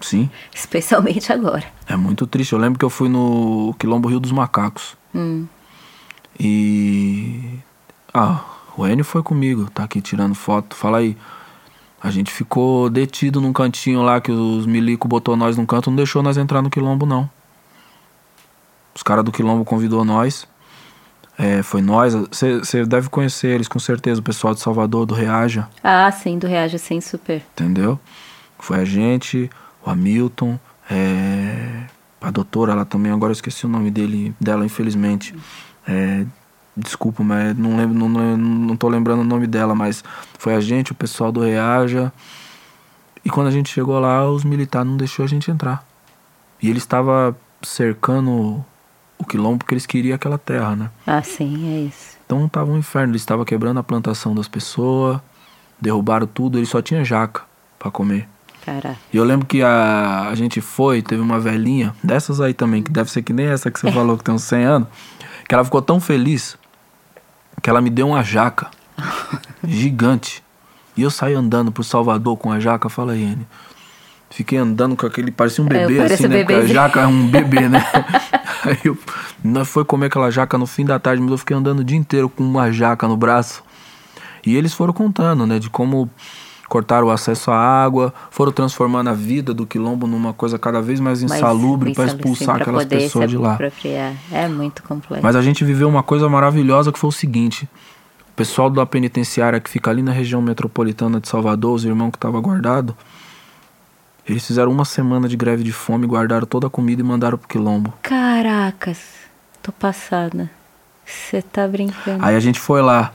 Sim, Especialmente agora. é muito triste. Eu lembro que eu fui no Quilombo Rio dos Macacos. Hum. E. Ah, o Enio foi comigo, tá aqui tirando foto. Fala aí. A gente ficou detido num cantinho lá que os milico botou nós num canto, não deixou nós entrar no quilombo, não. Os caras do quilombo convidou nós. É, foi nós. Você deve conhecer eles, com certeza, o pessoal de Salvador, do Reaja, Ah, sim, do Reage, sim, super. entendeu? Foi a gente, o Hamilton, é, a doutora, ela também, agora eu esqueci o nome dele, dela, infelizmente. É, desculpa, mas não lembro, não, não, não tô lembrando o nome dela, mas foi a gente, o pessoal do Reaja. E quando a gente chegou lá, os militares não deixou a gente entrar. E ele estava cercando o quilombo porque eles queriam aquela terra, né? Ah, sim, é isso. Então tava um inferno, eles estavam quebrando a plantação das pessoas, derrubaram tudo, eles só tinha jaca para comer. Caraca. E eu lembro que a, a gente foi, teve uma velhinha, dessas aí também, que deve ser que nem essa que você falou, que tem uns 100 anos, que ela ficou tão feliz que ela me deu uma jaca gigante. E eu saí andando pro Salvador com a jaca, fala aí. Fiquei andando com aquele, parecia um É, bebê parece assim, um né? Porque a jaca é um bebê, né? aí eu, nós foi comer aquela jaca no fim da tarde, mas eu fiquei andando o dia inteiro com uma jaca no braço. E eles foram contando, né, de como cortaram o acesso à água, foram transformando a vida do quilombo numa coisa cada vez mais insalubre para sim, expulsar aquelas poder pessoas de lá. apropriar. É muito complexo. Mas a gente viveu uma coisa maravilhosa que foi o seguinte: o pessoal da penitenciária que fica ali na região metropolitana de Salvador, os irmãos que estavam guardados, eles fizeram uma semana de greve de fome, guardaram toda a comida e mandaram pro quilombo. Caracas, tô passada. Você tá brincando. Aí a gente foi lá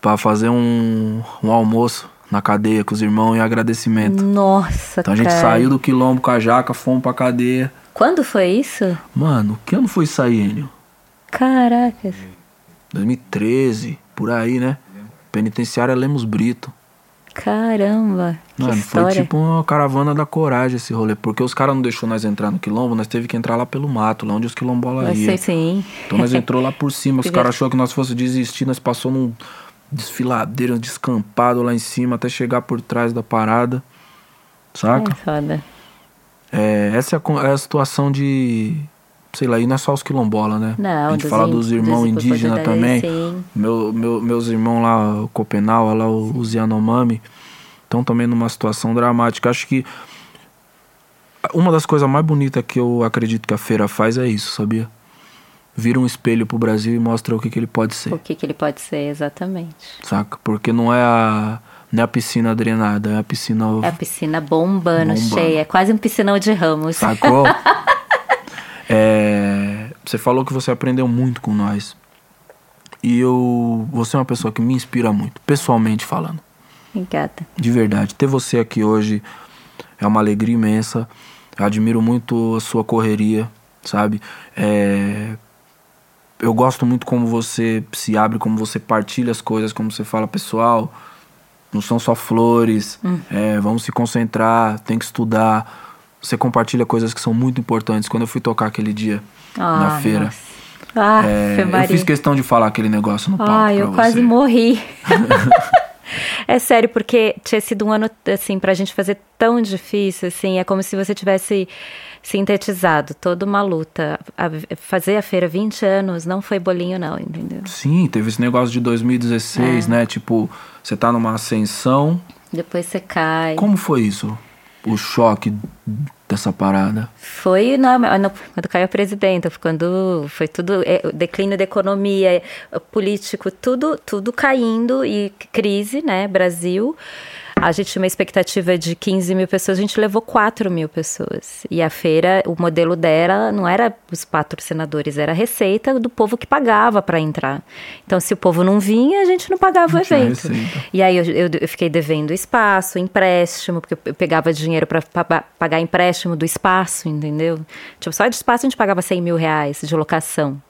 para fazer um, um almoço na cadeia com os irmãos em agradecimento. Nossa, Então a gente cara. saiu do quilombo com a jaca, fomos pra cadeia. Quando foi isso? Mano, que ano foi isso aí, Enio? Caracas. 2013, por aí, né? Penitenciária Lemos Brito. Caramba. Que Mano, foi história. tipo uma caravana da coragem esse rolê. Porque os caras não deixou nós entrar no quilombo, nós teve que entrar lá pelo mato, lá onde os quilombolas iam. sim. Então nós entrou lá por cima, os caras achou que nós fosse desistir, nós passou num, desfiladeiro, descampado lá em cima até chegar por trás da parada. Saca? É foda. É, essa é a, é a situação de. Sei lá, e não é só os quilombola, né? Não, a gente dos fala in- dos irmãos indígenas incorporadores, também. sim. Meu, meu- meus irmãos lá, o Copenau, lá o- os Yanomami, estão também numa situação dramática. Acho que uma das coisas mais bonitas que eu acredito que a feira faz é isso, sabia? Vira um espelho pro Brasil e mostra o que, que ele pode ser, O que, que ele pode ser exatamente. saca? Porque não é a, não é a piscina drenada, é a piscina. É a piscina bombando, Bombando. cheia. É quase um piscinão de ramos. Sacou? É, você falou que você aprendeu muito com nós. E eu. Você é uma pessoa que me inspira muito, pessoalmente falando. Obrigada. De verdade. Ter você aqui hoje é uma alegria imensa. Eu admiro muito a sua correria, sabe? É, Eu gosto muito como você se abre, como você partilha as coisas, como você fala, pessoal. Não são só flores. é, vamos se concentrar, tem que estudar. Você compartilha coisas que são muito importantes. Quando eu fui tocar aquele dia na Ah, feira, nossa. Ah, é, eu fiz questão de falar aquele negócio no palco. Ah, eu você. quase morri. é sério, porque tinha sido um ano, assim, pra gente fazer tão difícil, assim, é como se você tivesse sintetizado toda uma luta. A- fazer a feira 20 anos não foi bolinho, não, entendeu? Sim, teve esse negócio de 2016, É. né? Tipo, você tá numa ascensão. Depois você cai. Como foi isso? O choque dessa parada? Foi na, na- quando caiu a presidenta, quando foi tudo, é, declínio da economia, é, político, tudo, tudo caindo e crise, né, Brasil. A gente tinha uma expectativa de 15 mil pessoas, a gente levou 4 mil pessoas. E a feira, o modelo dela não era os patrocinadores, era a receita do povo que pagava para entrar. Então, se o povo não vinha, a gente não pagava o evento. E aí eu, eu, eu fiquei devendo espaço, empréstimo, porque eu pegava dinheiro para pagar empréstimo do espaço, entendeu? Tipo, só de espaço a gente pagava 100 mil reais de locação.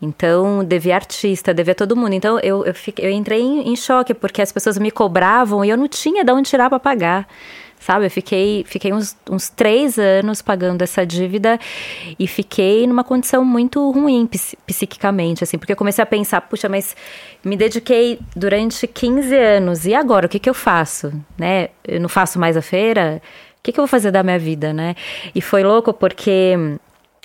Então, devia artista, devia todo mundo. Então, eu, eu, fiquei, eu entrei em, em choque, porque as pessoas me cobravam e eu não tinha de onde tirar para pagar. Sabe, eu fiquei, fiquei uns, uns três anos pagando essa dívida e fiquei numa condição muito ruim psi- psiquicamente, assim, porque eu comecei a pensar, puxa, mas me dediquei durante 15 anos, e agora, o que, que eu faço? Né? Eu não faço mais a feira? O que, que eu vou fazer da minha vida, né? E foi louco porque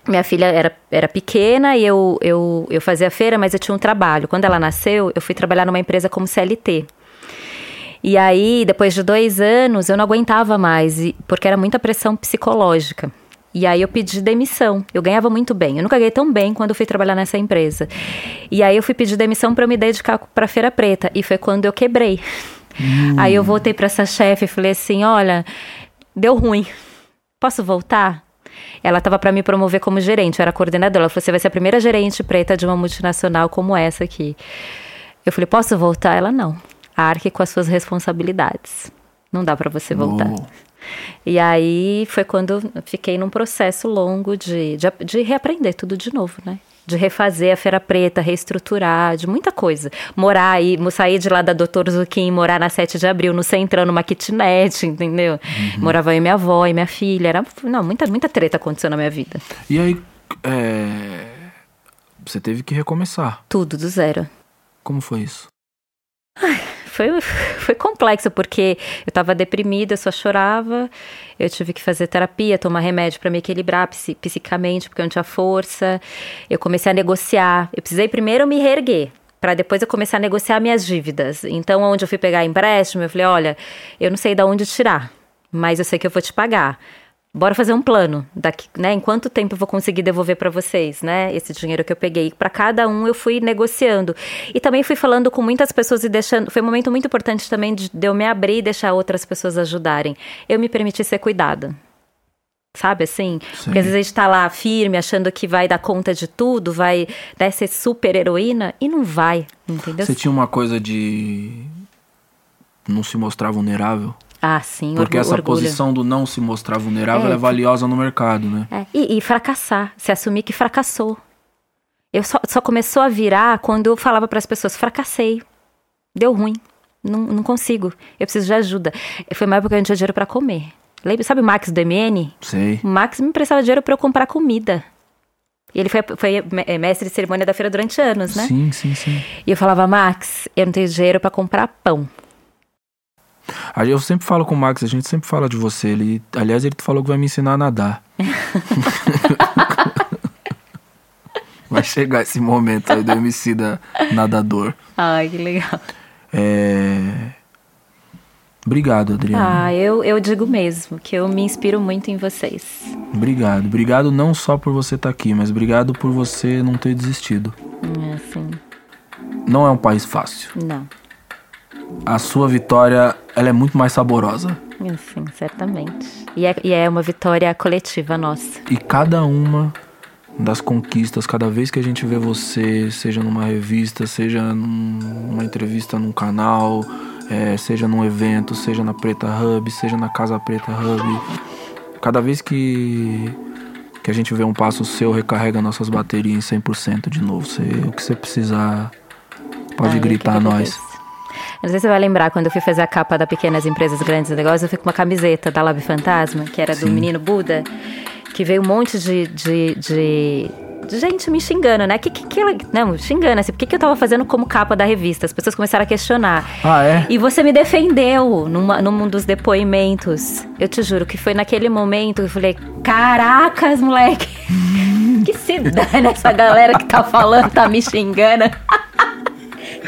minha filha era, era pequena e eu, eu, eu fazia feira, mas eu tinha um trabalho. Quando ela nasceu, eu fui trabalhar numa empresa como CLT. E aí, depois de dois anos, eu não aguentava mais, porque era muita pressão psicológica. E aí eu pedi demissão. Eu ganhava muito bem. Eu nunca ganhei tão bem quando eu fui trabalhar nessa empresa. E aí eu fui pedir demissão para me dedicar para Feira Preta. E foi quando eu quebrei. Aí eu voltei para essa chefe e falei assim: olha, deu ruim. Posso voltar? Ela estava para me promover como gerente, eu era coordenadora. Ela falou: você vai ser a primeira gerente preta de uma multinacional como essa aqui. Eu falei: posso voltar? Ela: não. Arque com as suas responsabilidades. Não dá para você voltar. E aí foi quando fiquei num processo longo de, de, de reaprender tudo de novo, né? De refazer a Feira Preta, reestruturar, de muita coisa. Morar aí, sair de lá da Doutor Zuquim, morar na 7 de abril, no Centrão, numa kitnet, entendeu? Morava eu e minha avó e minha filha. Era, não, muita, muita treta aconteceu na minha vida. E aí, é, você teve que recomeçar. Tudo do zero. Como foi isso? Foi, foi complexo, porque eu estava deprimida, eu só chorava. Eu tive que fazer terapia, tomar remédio para me equilibrar psi- psicamente, porque eu não tinha força. Eu comecei a negociar. Eu precisei primeiro me reerguer, para depois eu começar a negociar minhas dívidas. Então, onde eu fui pegar empréstimo, eu falei: olha, eu não sei de onde tirar, mas eu sei que eu vou te pagar. Bora fazer um plano daqui, né? Em quanto tempo eu vou conseguir devolver para vocês, né? Esse dinheiro que eu peguei. Para cada um eu fui negociando e também fui falando com muitas pessoas e deixando. Foi um momento muito importante também de, de eu me abrir e deixar outras pessoas ajudarem. Eu me permiti ser cuidada. Sabe assim? Porque às vezes a gente tá lá firme, achando que vai dar conta de tudo, vai né, ser super heroína e não vai, entendeu? Você tinha uma coisa de não se mostrar vulnerável? Ah, sim, Porque essa orgulho. posição do não se mostrar vulnerável É, é valiosa no mercado, né? É, e, e fracassar, se assumir que fracassou. Eu só, só começou a virar quando eu falava para as pessoas: fracassei, deu ruim, não, não consigo, eu preciso de ajuda. Foi uma época que eu não tinha dinheiro para comer. Lembra, sabe o Max do MN? Sei. O Max me emprestava dinheiro para eu comprar comida. E ele foi, foi é, mestre de cerimônia da feira durante anos, né? Sim, sim, sim. E eu falava, Max, eu não tenho dinheiro para comprar pão. Aí eu sempre falo com o Max, a gente sempre fala de você. Ele, aliás, ele falou que vai me ensinar a nadar. vai chegar esse momento aí do MC da nadador. Ai, que legal. É... Obrigado, Adriana. Ah, eu, eu digo mesmo que eu me inspiro muito em vocês. Obrigado. Obrigado não só por você estar tá aqui, mas obrigado por você não ter desistido. É, sim. Não é um país fácil. Não. A sua vitória, ela é muito mais saborosa. Sim, certamente. E é, e é uma vitória coletiva nossa. E cada uma das conquistas, cada vez que a gente vê você, seja numa revista, seja numa entrevista num canal, é, seja num evento, seja na Preta Hub, seja na Casa Preta Hub. Cada vez que, que a gente vê um passo seu, recarrega nossas baterias em 100% de novo. Você, o que você precisar, pode ah, gritar a nós. Não sei se você vai lembrar, quando eu fui fazer a capa da Pequenas Empresas Grandes Negócios, eu fui com uma camiseta da Lab Fantasma, que era do Sim. menino Buda, que veio um monte de, de, de gente me xingando, né? Que, que, que não, xingando, assim, por que, que eu tava fazendo como capa da revista? As pessoas começaram a questionar. Ah, é? E você me defendeu numa, num dos depoimentos. Eu te juro que foi naquele momento que eu falei: Caracas, moleque! que se dane essa galera que tá falando, tá me xingando.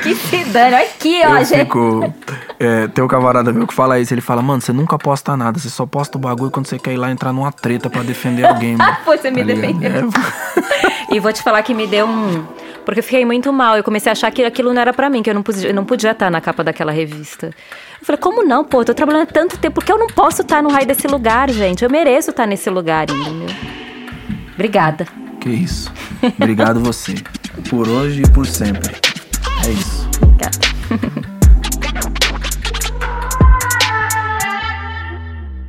que se dane, olha aqui, ó, eu gente. Fico, é, tem um camarada meu que fala isso, ele fala, mano, você nunca posta nada, você só posta o bagulho quando você quer ir lá entrar numa treta para defender alguém, mano. você me tá defendeu. É. e vou te falar que me deu um... Porque eu fiquei muito mal, eu comecei a achar que aquilo não era para mim, que eu não podia, eu não podia estar na capa daquela revista. Eu falei, como não, pô? Eu tô trabalhando tanto tempo, porque eu não posso estar no raio desse lugar, gente? Eu mereço estar nesse lugar, entendeu? Obrigada. Que isso. Obrigado você. Por hoje e por sempre. É isso. Obrigada.